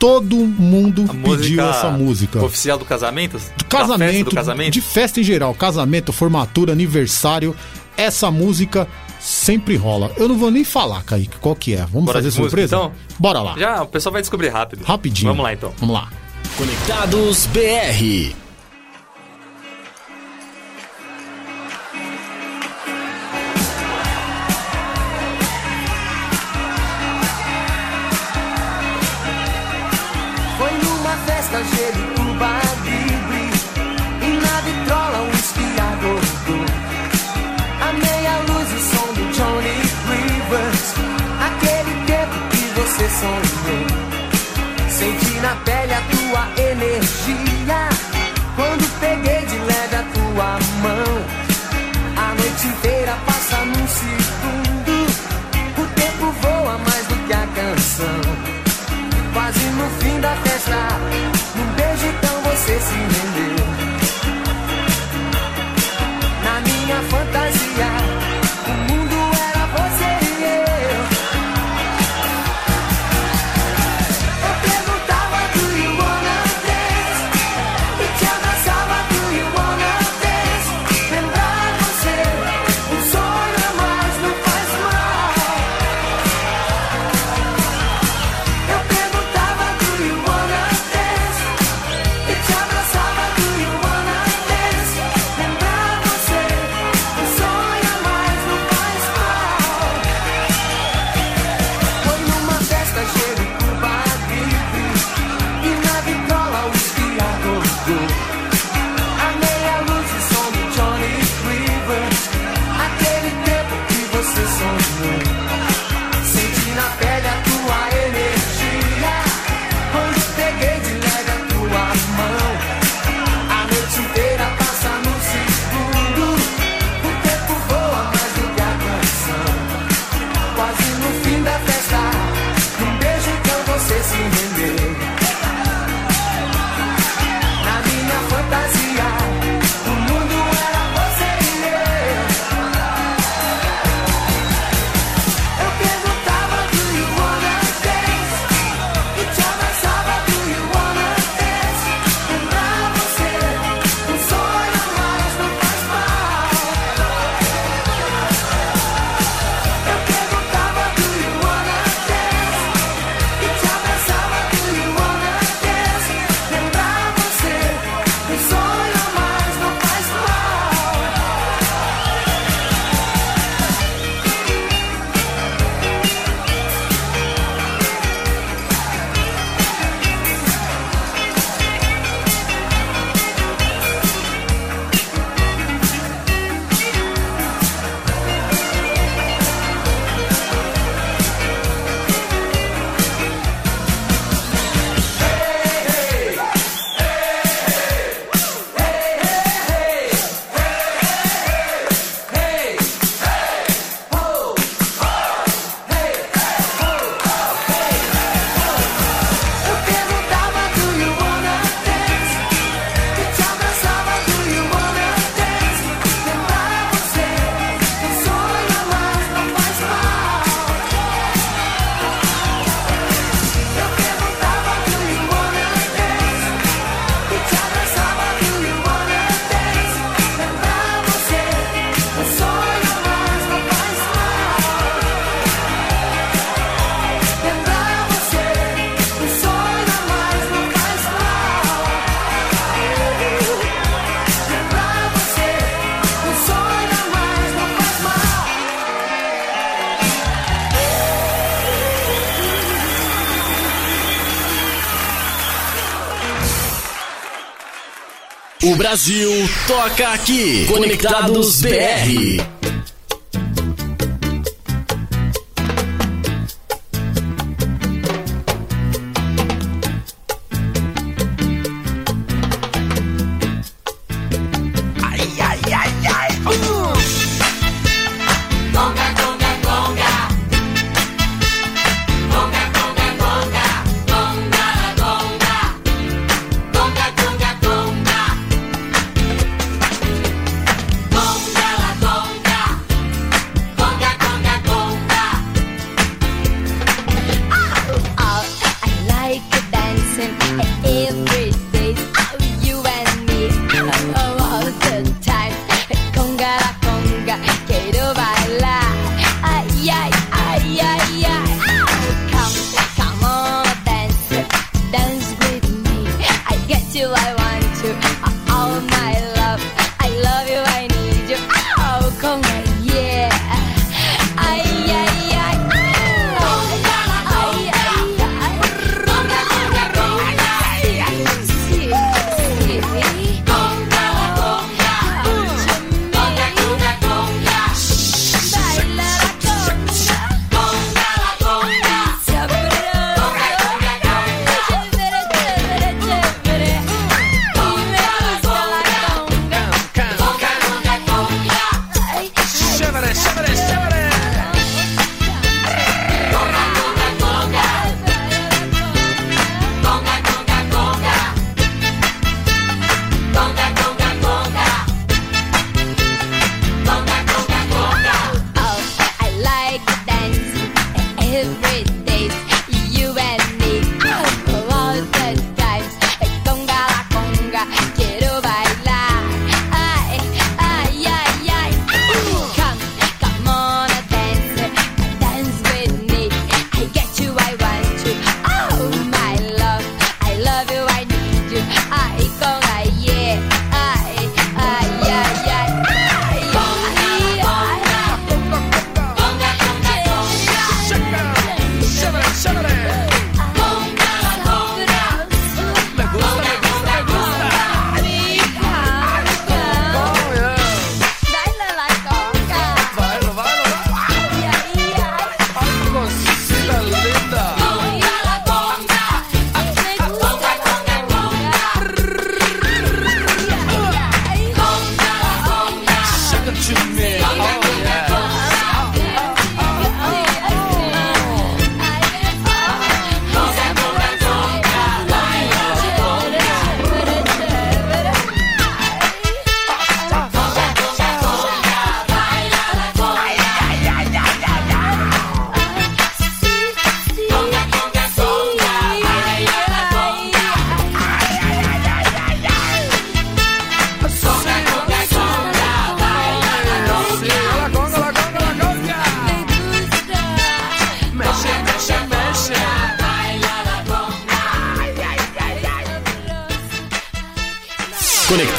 Todo mundo A pediu música essa música. Oficial do casamento? Festa Casamento, do casamento? de festa em geral, casamento, formatura, aniversário, essa música sempre rola. Eu não vou nem falar, Kaique, qual que é. Vamos Bora fazer de música, surpresa? então? Bora lá. Já, o pessoal vai descobrir rápido. Rapidinho. Vamos lá então. Vamos lá. Conectados BR. Senti na pele a tua energia. Quando peguei de leve a tua mão. A noite inteira passa num segundo. O tempo voa mais do que a canção. Quase no fim da festa, Brasil toca aqui. Conectados BR.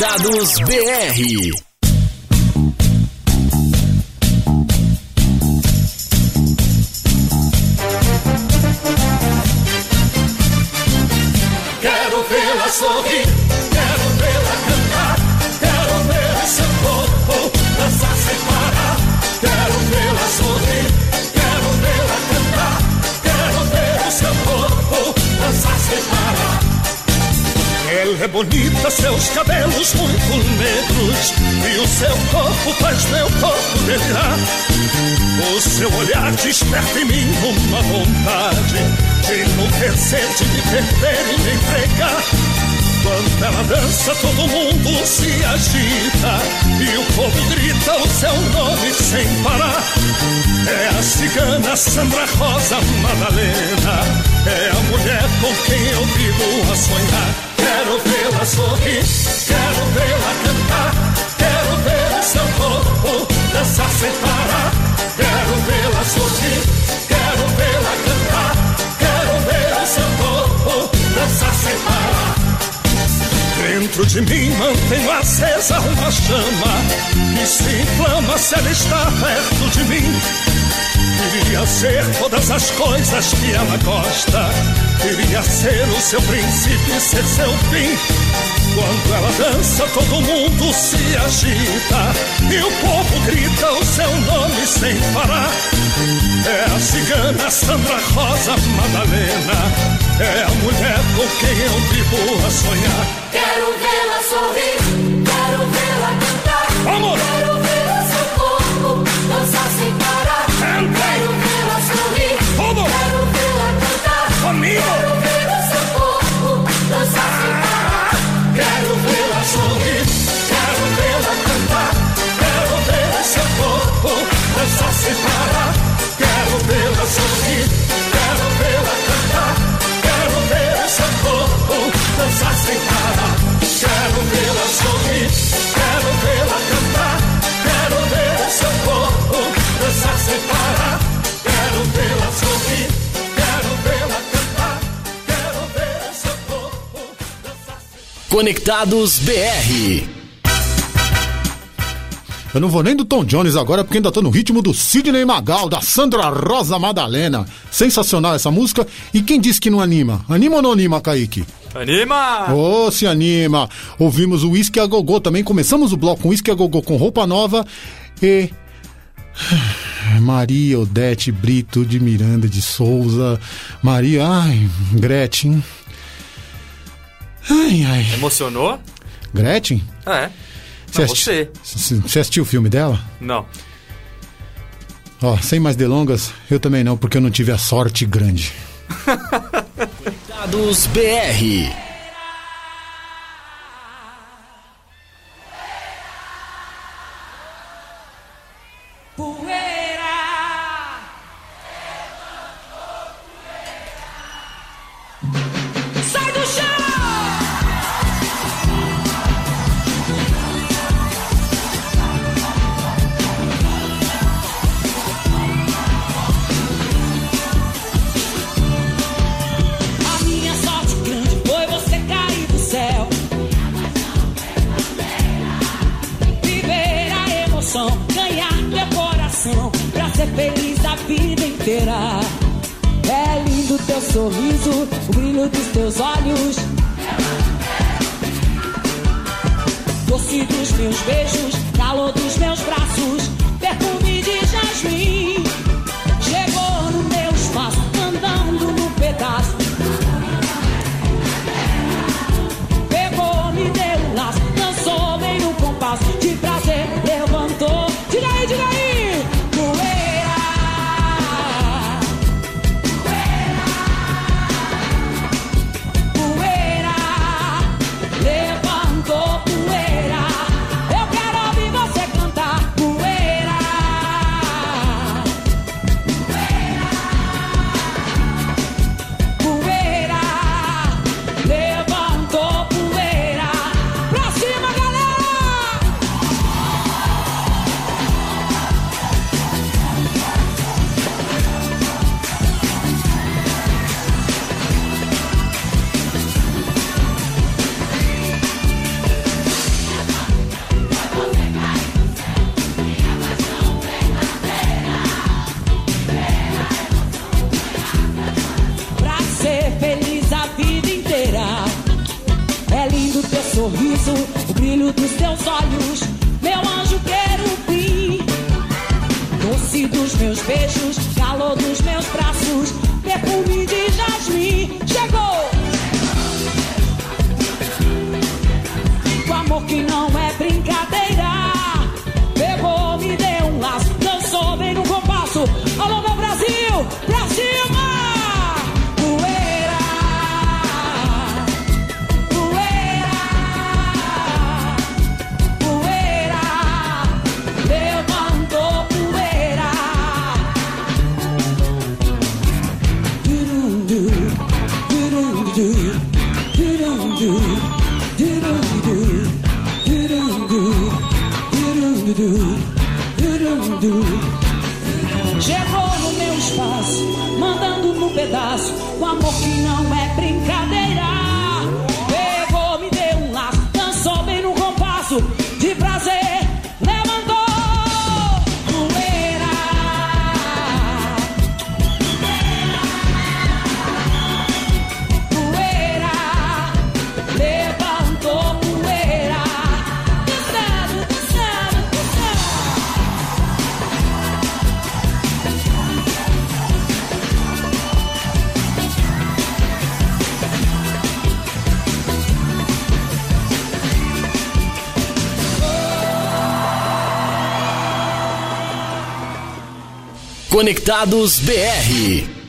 Conectados BR. Quero vê-la sorrir, bonita, seus cabelos muito negros E o seu corpo faz meu corpo delirar O seu olhar desperta em mim uma vontade De enlouquecer, de me perder e me entregar Quando ela dança, todo mundo se agita E o povo grita o seu nome sem parar. É a cigana Sandra Rosa Madalena É a mulher com quem eu vivo a sonhar. Quero vê-la sorrir, quero vê-la cantar Quero ver o seu corpo dançar sem parar. Quero vê-la sorrir, quero vê-la cantar Quero ver o seu corpo dançar sem parar Dentro de mim mantenho acesa uma chama que se inflama se ela está perto de mim. Queria ser todas as coisas que ela gosta. Queria ser o seu princípio e ser seu fim. Quando ela dança, todo mundo se agita e o povo grita o seu nome sem parar. É a cigana Sandra Rosa Madalena, é a mulher com quem eu vivo a sonhar. Quero vê-la sorrir, quero vê-la cantar. Vamos! Quero ver o seu corpo dançar sem parar. Quero vê-la sorrir, Vamos! quero vê-la cantar. Comigo! Quero o seu corpo dançar sem parar. Quero vê-la sorrir, quero vê-la cantar, quero ver seu corpo dançar sem parar. Conectados BR. Eu não vou nem do Tom Jones agora, porque ainda tô no ritmo do Sidney Magal, da Sandra Rosa Madalena. Sensacional essa música. E quem disse que não anima? Anima ou não anima, Kaique? Anima! Ô, se anima! Ouvimos o Whisky a Gogô também. Começamos o bloco com Whisky a Gogô com roupa nova e. Maria Odete Brito de Miranda de Souza. Maria. Ai, Gretchen. Ai, ai. Emocionou? Gretchen? É. Você assisti- você. Você assistiu o filme dela? Não. Ó, sem mais delongas, eu também não, porque eu não tive a sorte grande. Conectados BR. Ser feliz a vida inteira. É lindo teu sorriso, o brilho dos teus olhos, meu anjo querubim. Doce dos meus beijos, calor dos meus braços, perfume de jasmim. Chegou! O amor que não Conectados BR.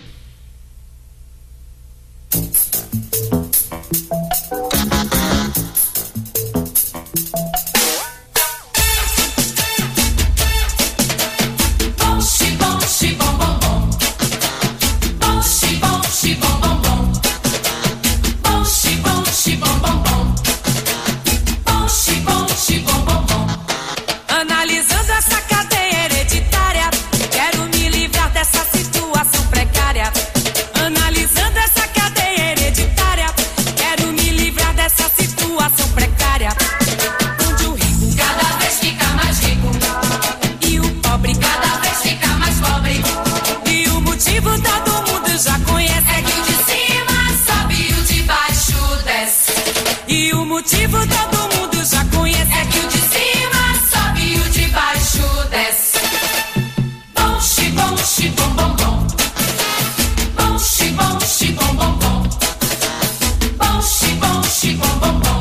mexe com bombom.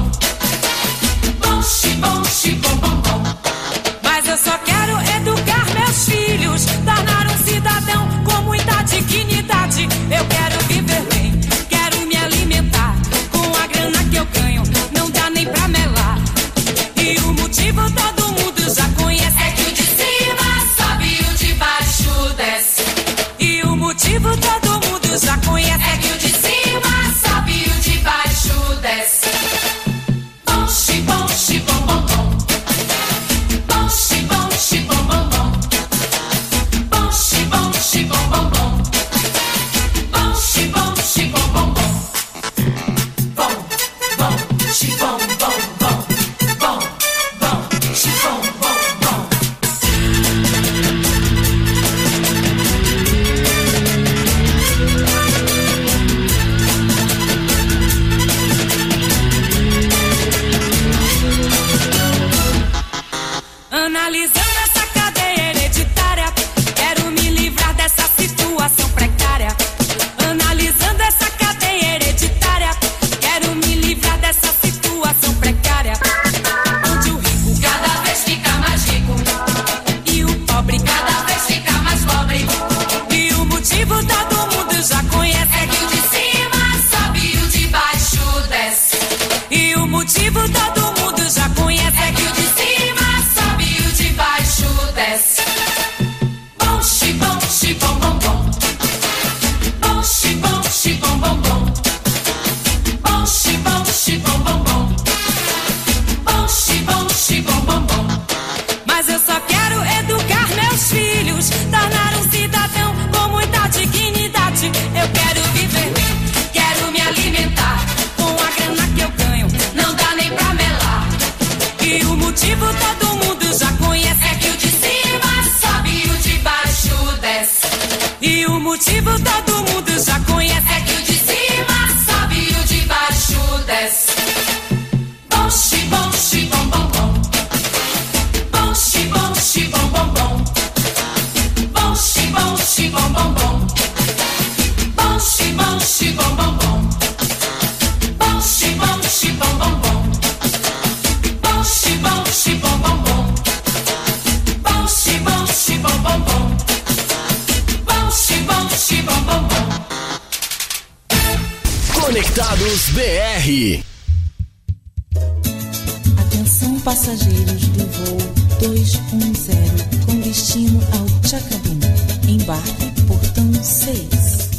passageiros do voo 210 com destino ao Chacabuco. Embarque portão 6.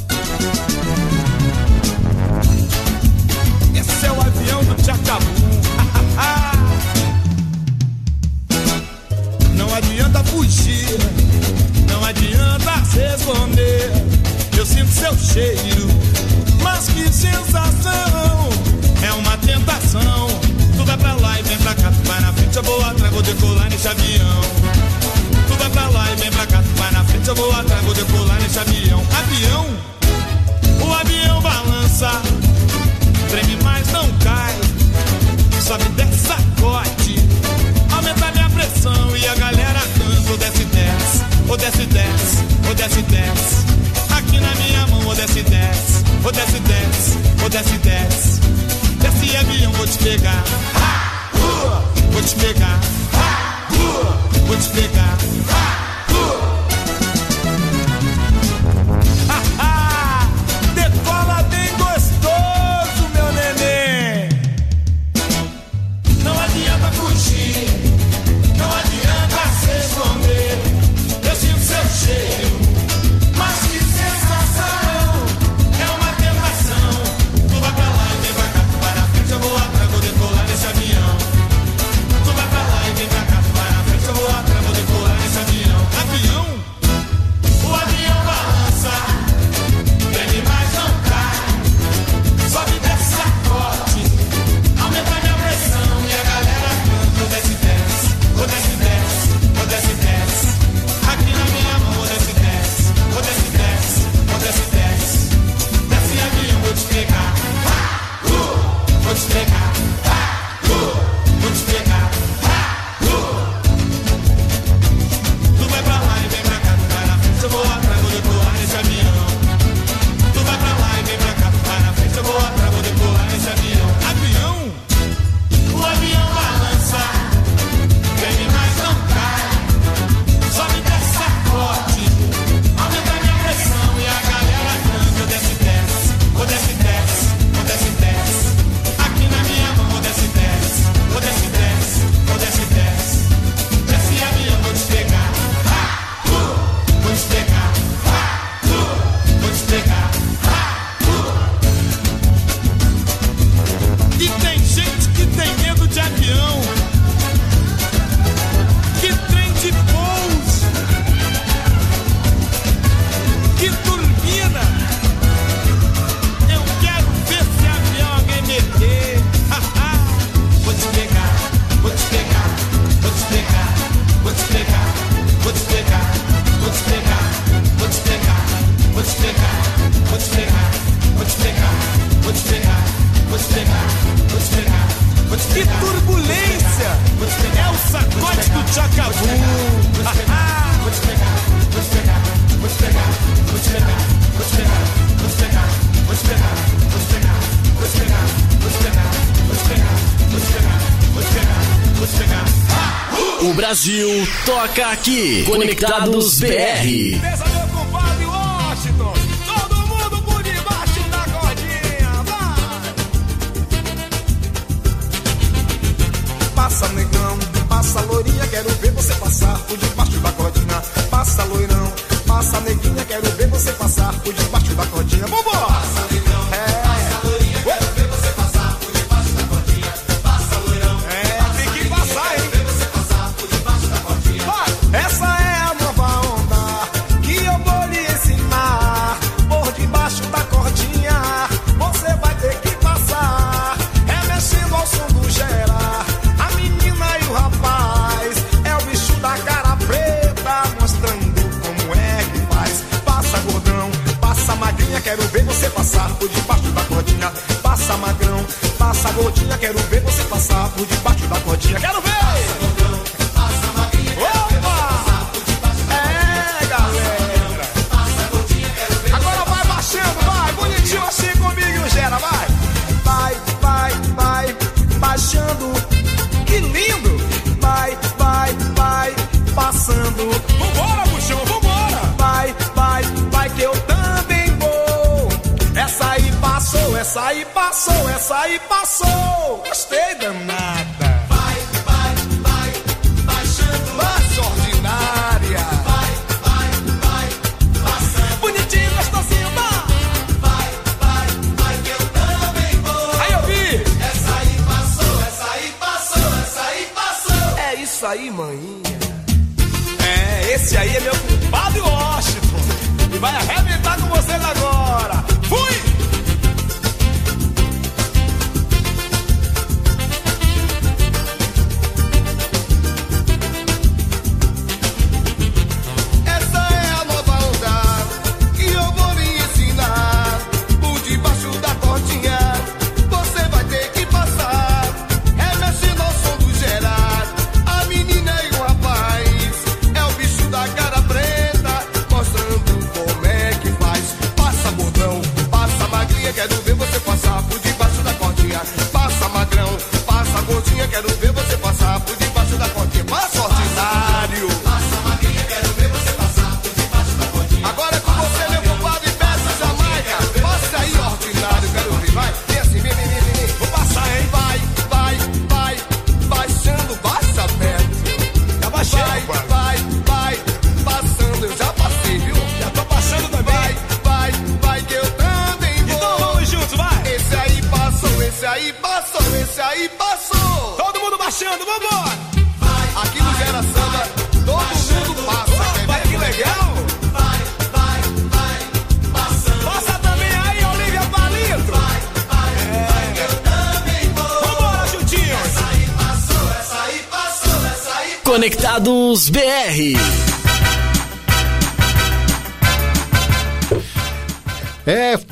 Esse é o avião do Chacabuco. Não adianta fugir, não adianta se esconder. Eu sinto seu cheiro, mas que sensação! É uma tentação vai pra lá e vem pra cá, vai na frente, eu vou atrás, vou decolar nesse avião. Tu vai pra lá e vem pra cá, vai na frente, eu vou atrás, vou decolar nesse avião. Avião, o avião balança, treme mas não cai, sobe desce sacode, aumenta minha pressão e a galera canta ou desce desce, ou desce desce, ou desce desce. Aqui na minha mão, ou desce desce, ou desce desce, ou desce desce. Desse é avião vou te pegar. Ha, uh, vou te pegar. Vou te pegar. Toca aqui. Conectados BR.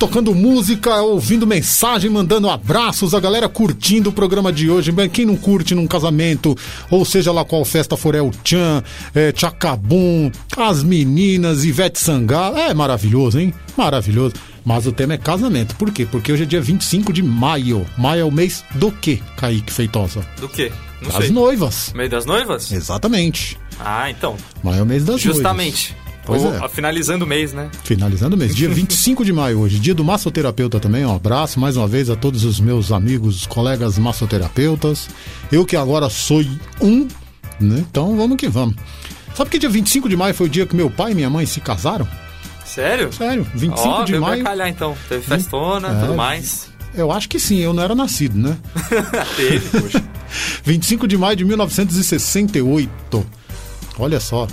Tocando música, ouvindo mensagem, mandando abraços, a galera curtindo o programa de hoje. Bem, Quem não curte num casamento, ou seja lá qual festa for, é o Tchan, é Tchacabum, as meninas, Ivete Sangalo. É maravilhoso, hein? Maravilhoso. Mas o tema é casamento. Por quê? Porque hoje é dia 25 de maio. Maio é o mês do quê, Kaique Feitosa? Do quê? Não Das sei. noivas. Meio das noivas? Exatamente. Ah, então. Maio é o mês das Justamente. noivas. Pois Ou, é. Finalizando o mês, né? Finalizando o mês, dia 25 de maio hoje, dia do massoterapeuta também, um abraço mais uma vez a todos os meus amigos, colegas massoterapeutas. Eu que agora sou um, né? Então vamos que vamos. Sabe que dia 25 de maio foi o dia que meu pai e minha mãe se casaram? Sério? Sério, 25 Ó, de maio. calhar então. Teve festona, É. tudo mais. Eu acho que sim, eu não era nascido, né? Teve, poxa. 25 de maio de 1968. Olha só.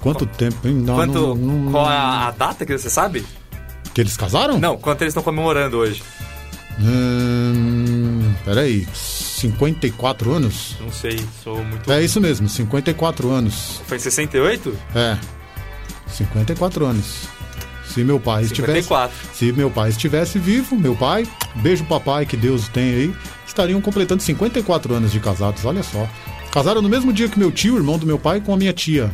Quanto tempo, hein? Não, Quanto, não- não- qual é a, a data que você sabe? Que eles casaram? Não, quanto eles estão comemorando hoje? Hum, peraí, 54 anos? Não sei, sou muito. É isso mesmo, 54 anos. Foi em 68? É, 54 anos. Se meu pai estivesse, 54. se meu pai estivesse vivo, meu pai, beijo papai que Deus tem aí, estariam completando 54 anos de casados, olha só. Casaram no mesmo dia que meu tio, irmão do meu pai, com a minha tia.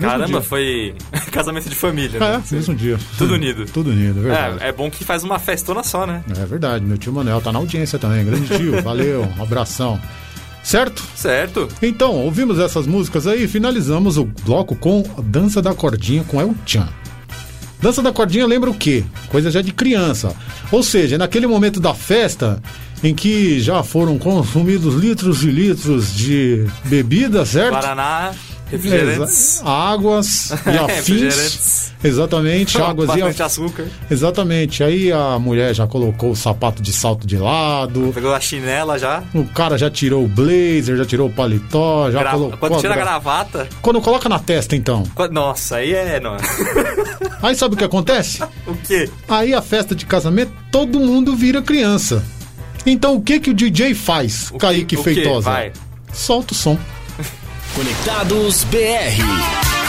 Caramba, foi casamento de família, É, né? mesmo dia. Tudo unido. Tudo unido, é verdade. É, é bom que faz uma festona só, né? É verdade, meu tio Manuel tá na audiência também, grande tio, valeu, um abração. Certo? Certo. Então, ouvimos essas músicas aí e finalizamos o bloco com Dança da Cordinha com El Chan. Dança da Cordinha lembra o quê? Coisa já de criança. Ou seja, naquele momento da festa em que já foram consumidos litros e litros de bebida, certo? Guaraná, refrigerantes. Exa- águas e afins. Exatamente, águas e afins. açúcar. Exatamente. Aí a mulher já colocou o sapato de salto de lado. Pegou a chinela já. O cara já tirou o blazer, já tirou o paletó, já Gra- colocou. Quando tira a gra- gravata. Quando coloca na testa, então. quando- Nossa, aí é. Não. Aí sabe o que acontece? o quê? Aí a festa de casamento, todo mundo vira criança. Então o que que o DJ faz, Kaique o quê? Feitosa? Vai. Solta o som. Conectados BR.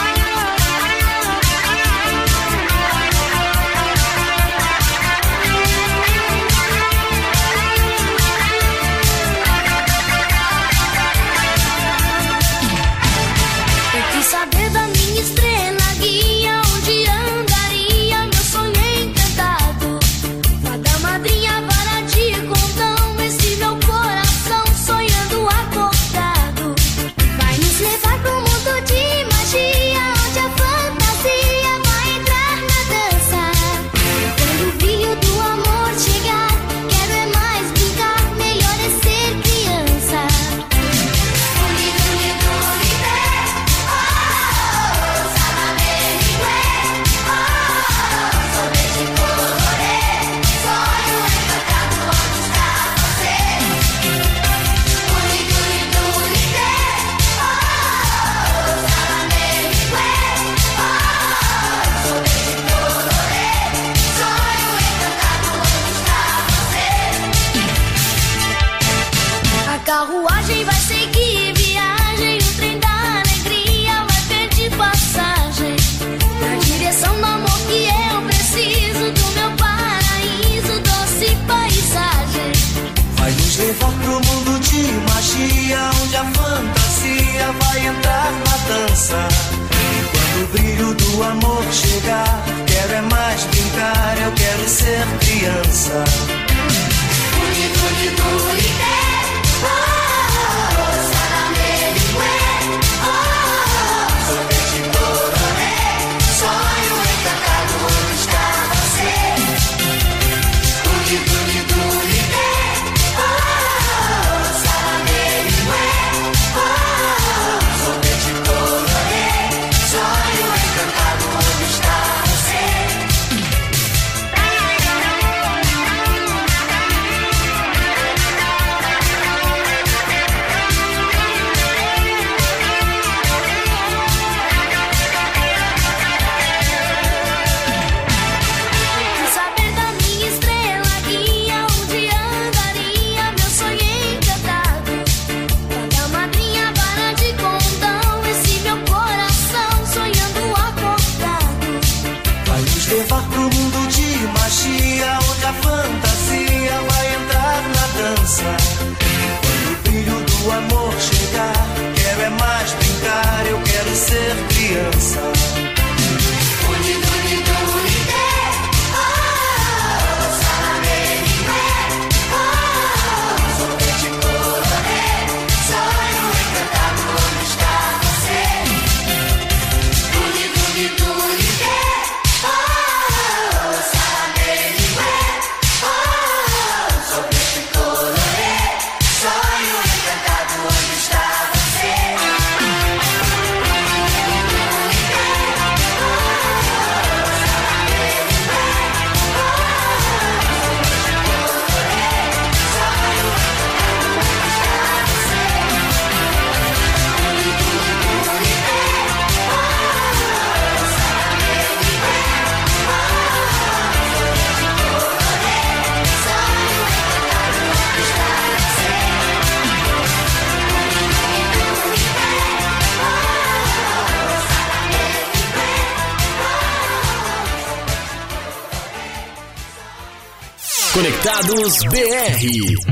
Do amor chegar, quero é mais brincar, eu quero ser criança. Duli, duli, duli, Conectados BR.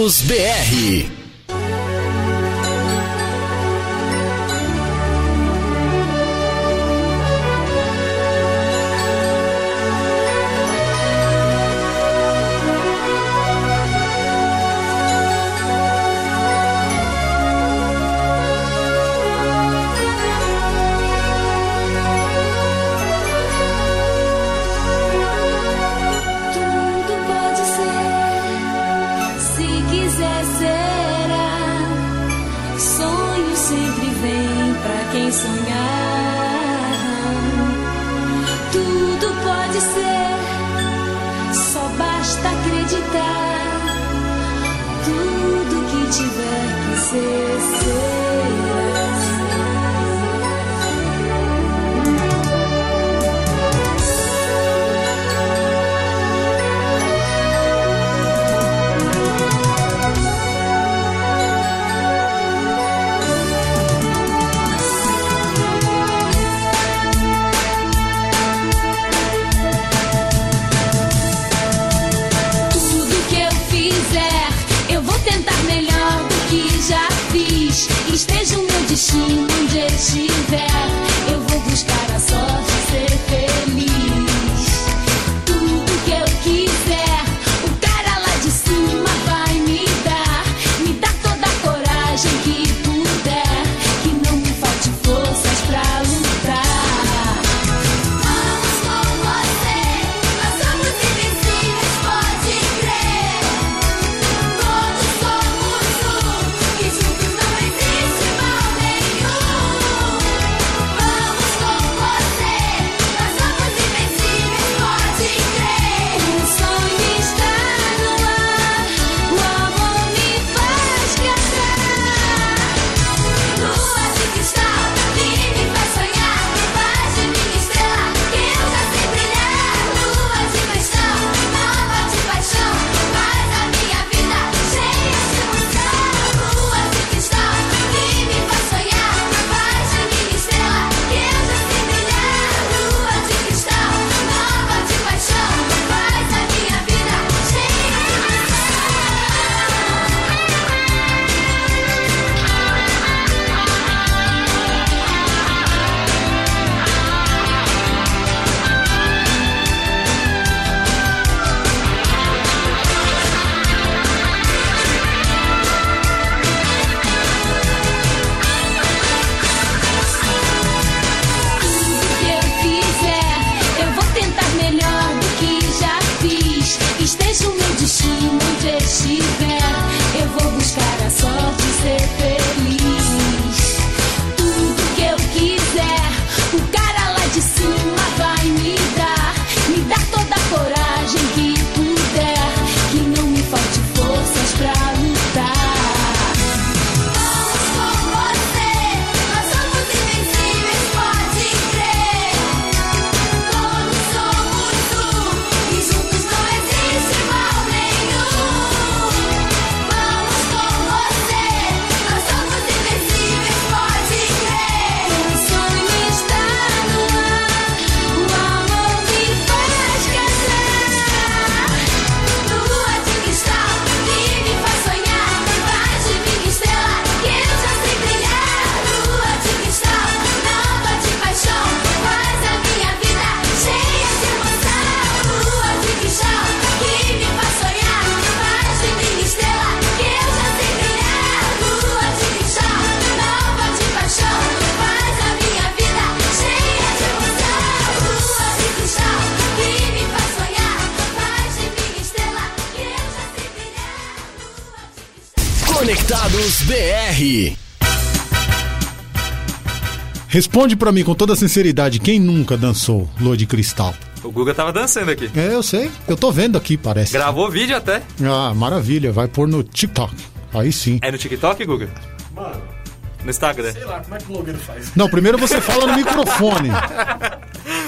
Conectados BR. Responde pra mim com toda sinceridade, quem nunca dançou Lua de Cristal? O Guga tava dançando aqui. É, eu sei. Eu tô vendo aqui, parece. Gravou vídeo até. Ah, maravilha. Vai pôr no TikTok. Aí sim. É no TikTok, Guga? Mano, No Instagram. sei lá, como é que o blogueiro faz? Não, primeiro você fala no microfone.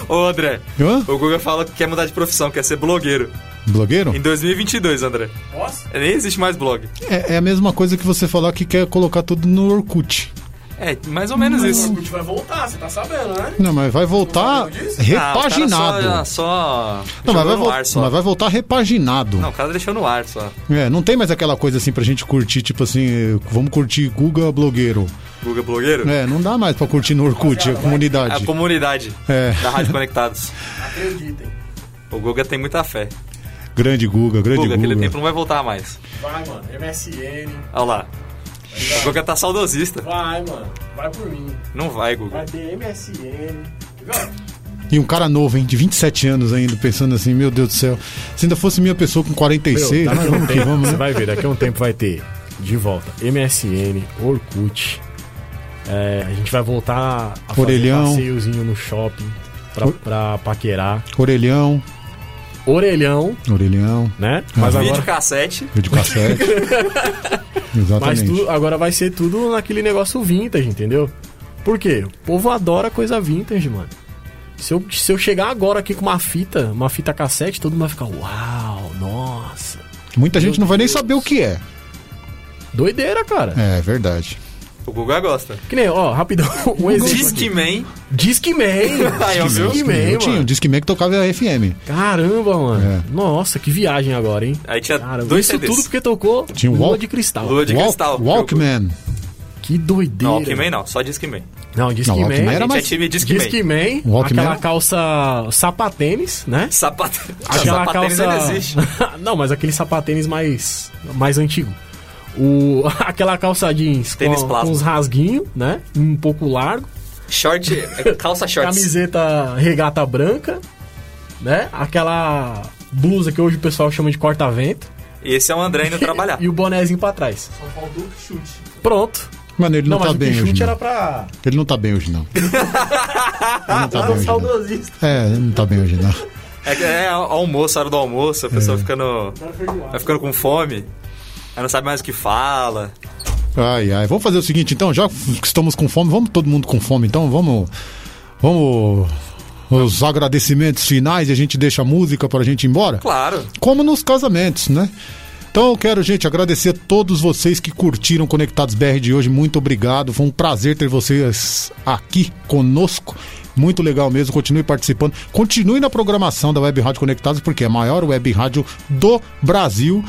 Ô, André. Hã? O Guga fala que quer mudar de profissão, quer ser blogueiro. Blogueiro? Em 2022, André. Nossa. Nem existe mais blog. É, é a mesma coisa que você falar que quer colocar tudo no Orkut. É, mais ou menos O isso. Orkut vai voltar, você tá sabendo, né? Não, mas vai voltar repaginado. Ah, o cara só, só Não, mas vai, ar só. mas vai voltar repaginado. Não, o cara deixou no ar só. É, não tem mais aquela coisa assim pra gente curtir, tipo assim, vamos curtir Guga Blogueiro. Guga blogueiro? É, não dá mais pra curtir no Orkut, a A comunidade. comunidade É. da Rádio Conectados. Acreditem. O Guga tem muita fé. Grande Guga, grande Guga, aquele Guga. tempo não vai voltar mais. Vai, mano. MSN. Olha lá. O Guga tá saudosista. Vai, mano. Vai por mim. Não vai, Guga. Vai ter MSN. E um cara novo, hein, de 27 anos ainda, pensando assim, meu Deus do céu, se ainda fosse minha pessoa com 46, Meu, daqui a um vamos que vamos, Você né? vai ver, daqui a um tempo vai ter de volta MSN, Orkut. É, a gente vai voltar a fazer Orelhão. passeiozinho no shopping pra, pra paquerar. Orelhão, Orelhão, orelhão, né? Mas Aham. Vídeo agora, cassete. vídeo cassete. mas Exatamente. tudo, agora vai ser tudo naquele negócio vintage, entendeu? Por quê? O povo adora coisa vintage, mano. Se eu, se eu chegar agora aqui com uma fita, uma fita cassete, todo mundo vai ficar, uau, nossa. Muita gente não vai nem saber o que é. Doideira, cara. É verdade. O Guga gosta. Que nem, ó, rapidão, um exemplo. Disque Man. Aí, ó, viu? Discman, eu tinha um mano. Discman que tocava FM. Caramba, mano. É. Nossa, que viagem agora, hein? Aí tinha Caramba, dois isso CDs. tudo porque tocou Tinha um Lua Walk- de Cristal. Lua de Walk- cristal. Walkman. Que doideira. Não, Walkman não, só Discman. Não, Discman. Não, Walkman A era gente mais- é time Discman. Discman, Walkman aquela calça sapatênis, né? Sapato... Aquela Sapatênis calça. ainda existe. não, mas aquele sapatênis mais mais antigo. O aquela calça jeans com, com uns rasguinhos, né? Um pouco largo. Short, é, calça shorts. Camiseta regata branca, né? Aquela blusa que hoje o pessoal chama de corta-vento. E esse é o André indo trabalhar. E o bonezinho pra trás. Só faltou o chute. Pronto. Mano, ele não, mas tá bem hoje. chute Não. era pra. Ele não tá bem hoje, não. Ele não tá Era bem um hoje, não. É, ele não tá bem hoje, não. É, é almoço, hora do almoço, a É. pessoa ficando, vai ficando com fome. Aí não sabe mais o que fala. Ai, ai. Vamos fazer o seguinte, então, já que estamos com fome, vamos todo mundo com fome, então, vamos. Vamos. Os agradecimentos finais e a gente deixa a música pra gente ir embora? Claro. Como nos casamentos, né? Então eu quero, gente, agradecer a todos vocês que curtiram Conectados BR de hoje. Muito obrigado. Foi um prazer ter vocês aqui conosco. Muito legal mesmo. Continue participando. Continue na programação da Web Rádio Conectados, porque é a maior web rádio do Brasil.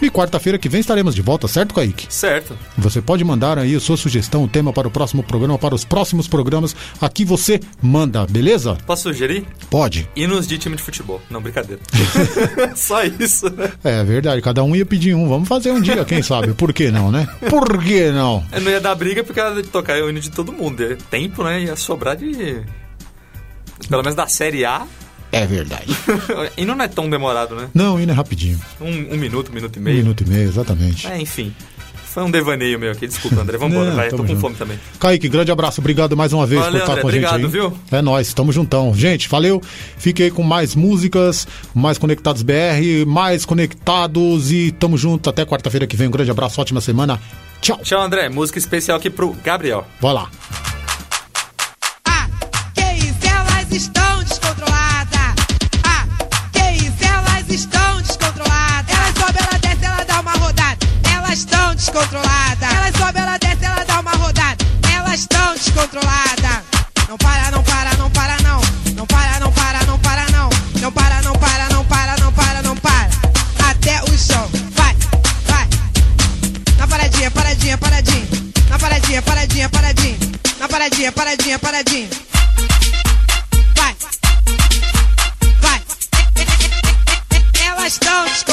E quarta-feira que vem estaremos de volta, certo, Kaique? Certo. Você pode mandar aí a sua sugestão, o tema para o próximo programa, para os próximos programas. Aqui você manda, beleza? Posso sugerir? Pode. Hinos de time de futebol. Não, brincadeira. Só isso. É verdade, cada um ia pedir um. Vamos fazer um dia, quem sabe? Por que não, né? Por que não? Eu não ia dar briga porque era de tocar o hino de todo mundo. É tempo, né? Ia sobrar de. Pelo menos da série A. É verdade. e não é tão demorado, né? Não, indo é rapidinho. Um, um minuto, um minuto e Um meio. minuto e meio, exatamente. É, enfim. Foi um devaneio meu aqui. Desculpa, André. Vambora, Não, vai. Tô tamo com junto. fome também. Kaique, grande abraço, obrigado mais uma vez Valeu, por estar André, com a gente obrigado, aí. viu? É nóis, tamo juntão. Gente, valeu. Fiquei aí com mais músicas, mais Conectados BR, mais Conectados e tamo junto até quarta-feira que vem. Um grande abraço, ótima semana. Tchau. Tchau, André. Música especial aqui pro Gabriel. Vai lá. Que isso, elas estão elas estão descontroladas. Ela sobe, ela desce, ela dá uma rodada. Elas estão descontroladas. Ela sobe, ela desce, ela dá uma rodada. Elas estão descontroladas. Não para, não para, não para, não. Não para, não para, não para, não. Não para, não para, não para, não para, não para. Até o chão. Vai, vai. Na paradinha, paradinha, paradinha. Na paradinha, paradinha, paradinha. Na paradinha, paradinha, paradinha. Elas estão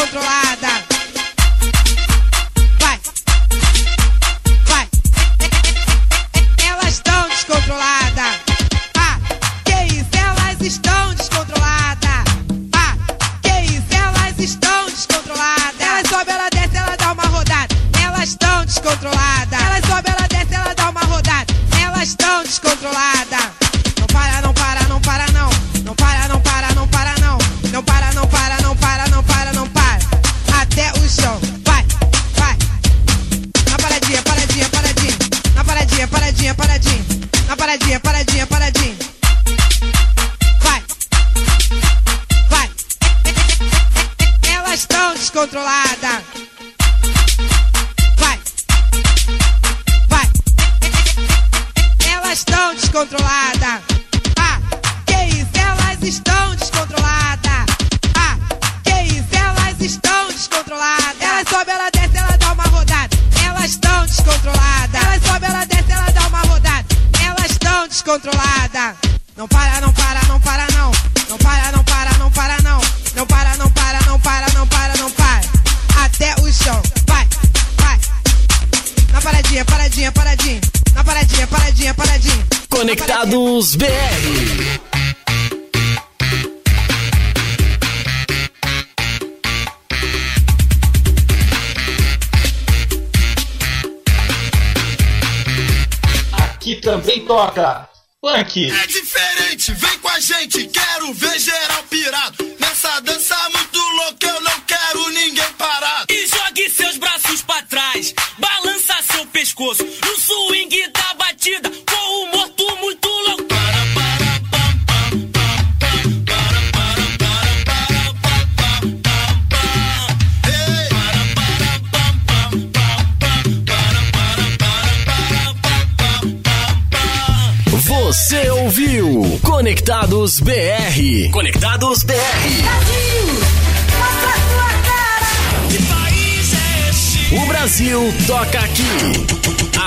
toca aqui.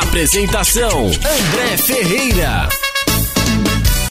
Apresentação: André Ferreira.